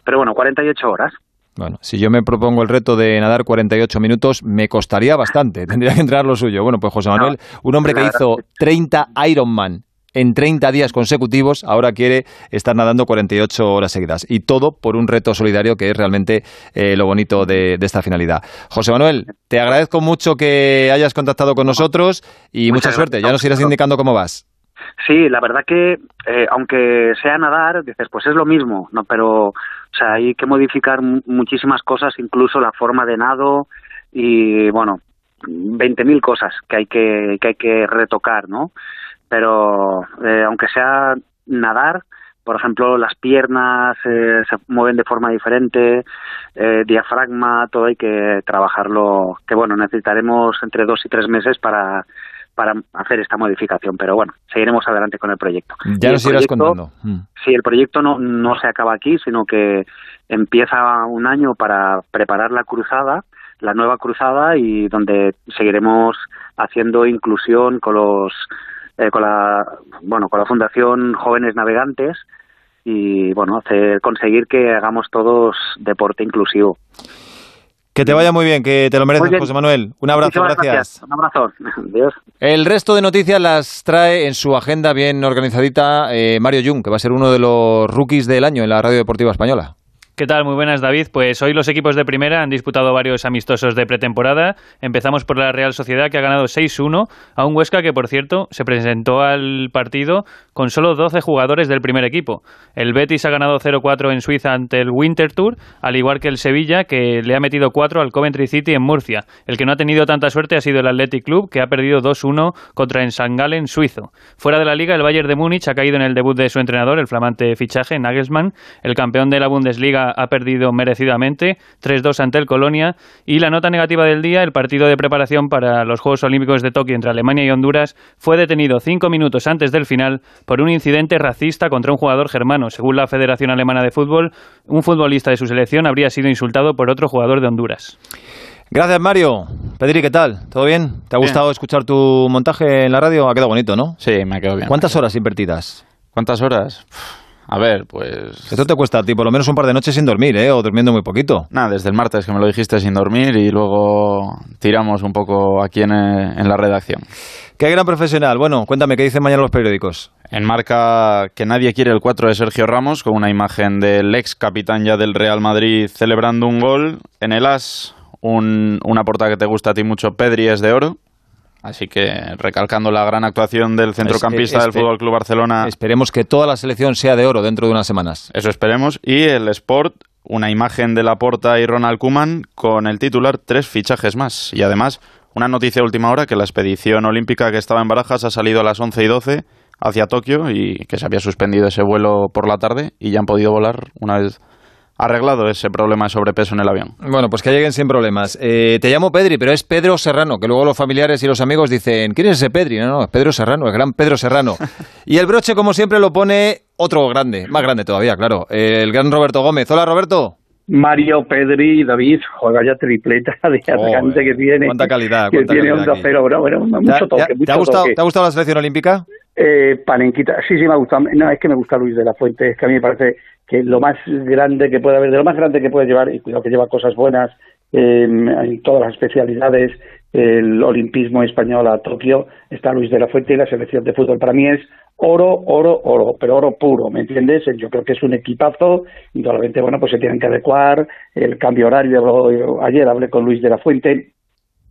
Pero bueno, 48 horas. Bueno, si yo me propongo el reto de nadar 48 minutos, me costaría bastante. Tendría que entrar lo suyo. Bueno, pues José Manuel, un hombre que hizo 30 Ironman en 30 días consecutivos, ahora quiere estar nadando 48 horas seguidas. Y todo por un reto solidario que es realmente eh, lo bonito de, de, esta finalidad. José Manuel, te agradezco mucho que hayas contactado con nosotros y mucha suerte. Ya nos irás indicando cómo vas. Sí, la verdad que eh, aunque sea nadar, dices, pues es lo mismo, ¿no? Pero, o sea, hay que modificar muchísimas cosas, incluso la forma de nado y, bueno, 20.000 cosas que hay que, que hay que retocar, ¿no? Pero, eh, aunque sea nadar, por ejemplo, las piernas eh, se mueven de forma diferente, eh, diafragma, todo hay que trabajarlo, que bueno, necesitaremos entre dos y tres meses para para hacer esta modificación, pero bueno, seguiremos adelante con el proyecto. Ya nos irás contando. Mm. Sí, el proyecto no, no se acaba aquí, sino que empieza un año para preparar la cruzada, la nueva cruzada, y donde seguiremos haciendo inclusión con los eh, con la bueno con la Fundación Jóvenes Navegantes y bueno hacer, conseguir que hagamos todos deporte inclusivo. Que te vaya muy bien, que te lo mereces, José Manuel. Un abrazo, gracias. gracias. Un abrazo. Adiós. El resto de noticias las trae en su agenda bien organizadita eh, Mario Jung, que va a ser uno de los rookies del año en la Radio Deportiva Española. ¿Qué tal? Muy buenas, David. Pues hoy los equipos de primera han disputado varios amistosos de pretemporada. Empezamos por la Real Sociedad, que ha ganado 6-1 a un Huesca que, por cierto, se presentó al partido con solo 12 jugadores del primer equipo. El Betis ha ganado 0-4 en Suiza ante el Winter Tour, al igual que el Sevilla, que le ha metido 4 al Coventry City en Murcia. El que no ha tenido tanta suerte ha sido el Athletic Club, que ha perdido 2-1 contra el St. Gallen suizo. Fuera de la liga, el Bayern de Múnich ha caído en el debut de su entrenador, el flamante fichaje, Nagelsmann. El campeón de la Bundesliga ha perdido merecidamente, 3-2 ante el Colonia. Y la nota negativa del día, el partido de preparación para los Juegos Olímpicos de Tokio entre Alemania y Honduras, fue detenido cinco minutos antes del final por un incidente racista contra un jugador germano. Según la Federación Alemana de Fútbol, un futbolista de su selección habría sido insultado por otro jugador de Honduras. Gracias, Mario. Pedri, ¿qué tal? ¿Todo bien? ¿Te ha Bien. gustado escuchar tu montaje en la radio? Ha quedado bonito, ¿no? Sí, me ha quedado bien. ¿Cuántas horas invertidas? ¿Cuántas horas? A ver, pues... Esto te cuesta a ti por lo menos un par de noches sin dormir, ¿eh? O durmiendo muy poquito. Nada, desde el martes que me lo dijiste sin dormir y luego tiramos un poco aquí en, eh, en la redacción. Qué gran profesional. Bueno, cuéntame, ¿qué dicen mañana los periódicos? En marca que nadie quiere el 4 de Sergio Ramos, con una imagen del ex capitán ya del Real Madrid celebrando un gol. En el As, un, una portada que te gusta a ti mucho, Pedri es de oro. Así que recalcando la gran actuación del centrocampista Es- del Fútbol Club Barcelona. Esperemos que toda la selección sea de oro dentro de unas semanas. Eso esperemos. Y el Sport, una imagen de Laporta y Ronald Koeman con el titular tres fichajes más. Y además, una noticia de última hora que la expedición olímpica que estaba en Barajas ha salido a las 11 y 12 hacia Tokio y que se había suspendido ese vuelo por la tarde y ya han podido volar una vez arreglado ese problema de sobrepeso en el avión. Bueno, pues que lleguen sin problemas. Eh, te llamo Pedri, pero es Pedro Serrano, que luego los familiares y los amigos dicen, ¿quién es ese Pedri? No, no, es Pedro Serrano, el gran Pedro Serrano. y el broche, como siempre, lo pone otro grande, más grande todavía, claro, el gran Roberto Gómez. Hola, Roberto. Mario, Pedri David, juega ya tripleta de atacante que tiene. cuánta calidad, Que cuánta tiene calidad un aquí. 2-0, bueno, bueno, ¿Te ha- mucho te ha- toque, ¿Te, mucho ha gustado, toque. ¿Te ha gustado la selección olímpica? Eh, Panenquita, sí, sí me ha gustado. No, es que me gusta Luis de la Fuente, es que a mí me parece que lo más grande que puede haber, de lo más grande que puede llevar, y cuidado que lleva cosas buenas eh, en todas las especialidades, el olimpismo español a Tokio, está Luis de la Fuente y la selección de fútbol. Para mí es oro, oro, oro, pero oro puro, ¿me entiendes? Yo creo que es un equipazo, y probablemente, bueno, pues se tienen que adecuar, el cambio horario, ayer hablé con Luis de la Fuente,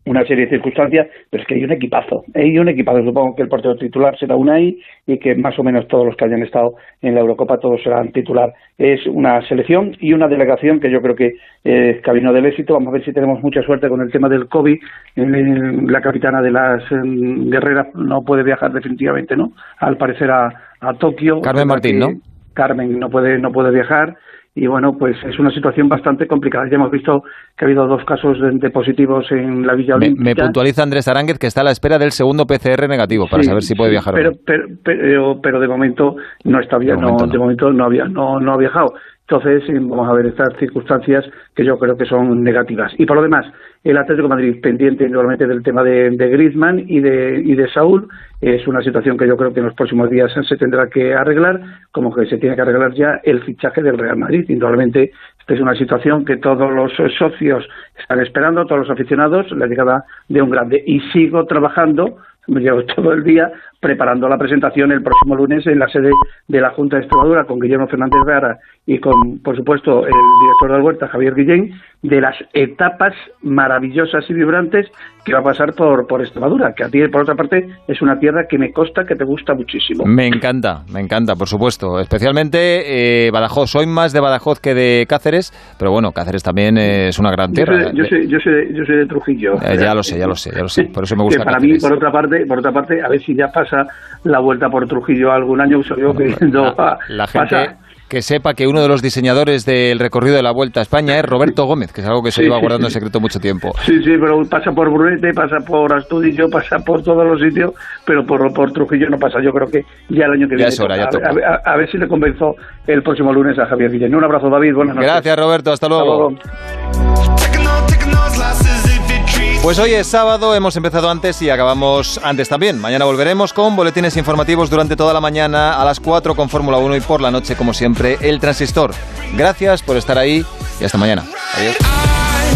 una serie de circunstancias, pero es que hay un equipazo. Hay un equipazo. Supongo que el portero titular será Unai y que más o menos todos los que hayan estado en la Eurocopa todos serán titular. Es una selección y una delegación que yo creo que es camino del éxito. Vamos a ver si tenemos mucha suerte con el tema del COVID. La capitana de las em, guerreras no puede viajar definitivamente, ¿no? Al parecer a, a Tokio. Carmen Martín, ¿no? Carmen no puede no puede viajar y bueno, pues es una situación bastante complicada. Ya hemos visto que ha habido dos casos de, positivos en la Villa Olímpica. Me, puntualiza Andrés Aránguez que está a la espera del segundo PCR negativo para saber si puede viajar pero, o no. Pero, pero, pero, de momento no está bien, de momento no, de momento no había no, no ha viajado. Entonces, vamos a ver estas circunstancias que yo creo que son negativas. Y por lo demás, el Atlético Madrid pendiente igualmente del tema de, de Griezmann y de, y de Saúl. Es una situación que yo creo que en los próximos días se tendrá que arreglar, como que se tiene que arreglar ya el fichaje del Real Madrid. Indudablemente, esta es una situación que todos los socios están esperando, todos los aficionados, la llegada de un grande. Y sigo trabajando me llevo todo el día preparando la presentación el próximo lunes en la sede de la Junta de Extremadura con Guillermo Fernández Vera y con, por supuesto, el director de Huerta, Javier Guillén, de las etapas maravillosas y vibrantes que va a pasar por, por Extremadura, que a ti, por otra parte, es una tierra que me consta que te gusta muchísimo. Me encanta, me encanta, por supuesto. Especialmente eh, Badajoz. Soy más de Badajoz que de Cáceres, pero bueno, Cáceres también es una gran tierra. Yo soy, yo soy, yo soy, de Trujillo. Eh, ya lo sé, ya lo sé, ya lo sé. Por eso me gusta Para mí, por otra parte, por otra parte, a ver si ya pasa la vuelta por Trujillo algún año, soy yo la, la gente que sepa que uno de los diseñadores del recorrido de la Vuelta a España es Roberto Gómez, que es algo que se lleva guardando en secreto mucho tiempo. Sí, sí, pero pasa por Brunete, pasa por Astudillo, pasa por todos los sitios, pero por, por Trujillo no pasa. Yo creo que ya el año que viene. Es hora, ya a, a, ver si le convenzo el próximo lunes a Javier Guillén. Un abrazo, David. Buenas noches. Gracias, Roberto. Hasta luego. Hasta luego. Pues hoy es sábado, hemos empezado antes y acabamos antes también. Mañana volveremos con boletines informativos durante toda la mañana a las 4 con Fórmula 1 y por la noche, como siempre, el transistor. Gracias por estar ahí y hasta mañana. Adiós.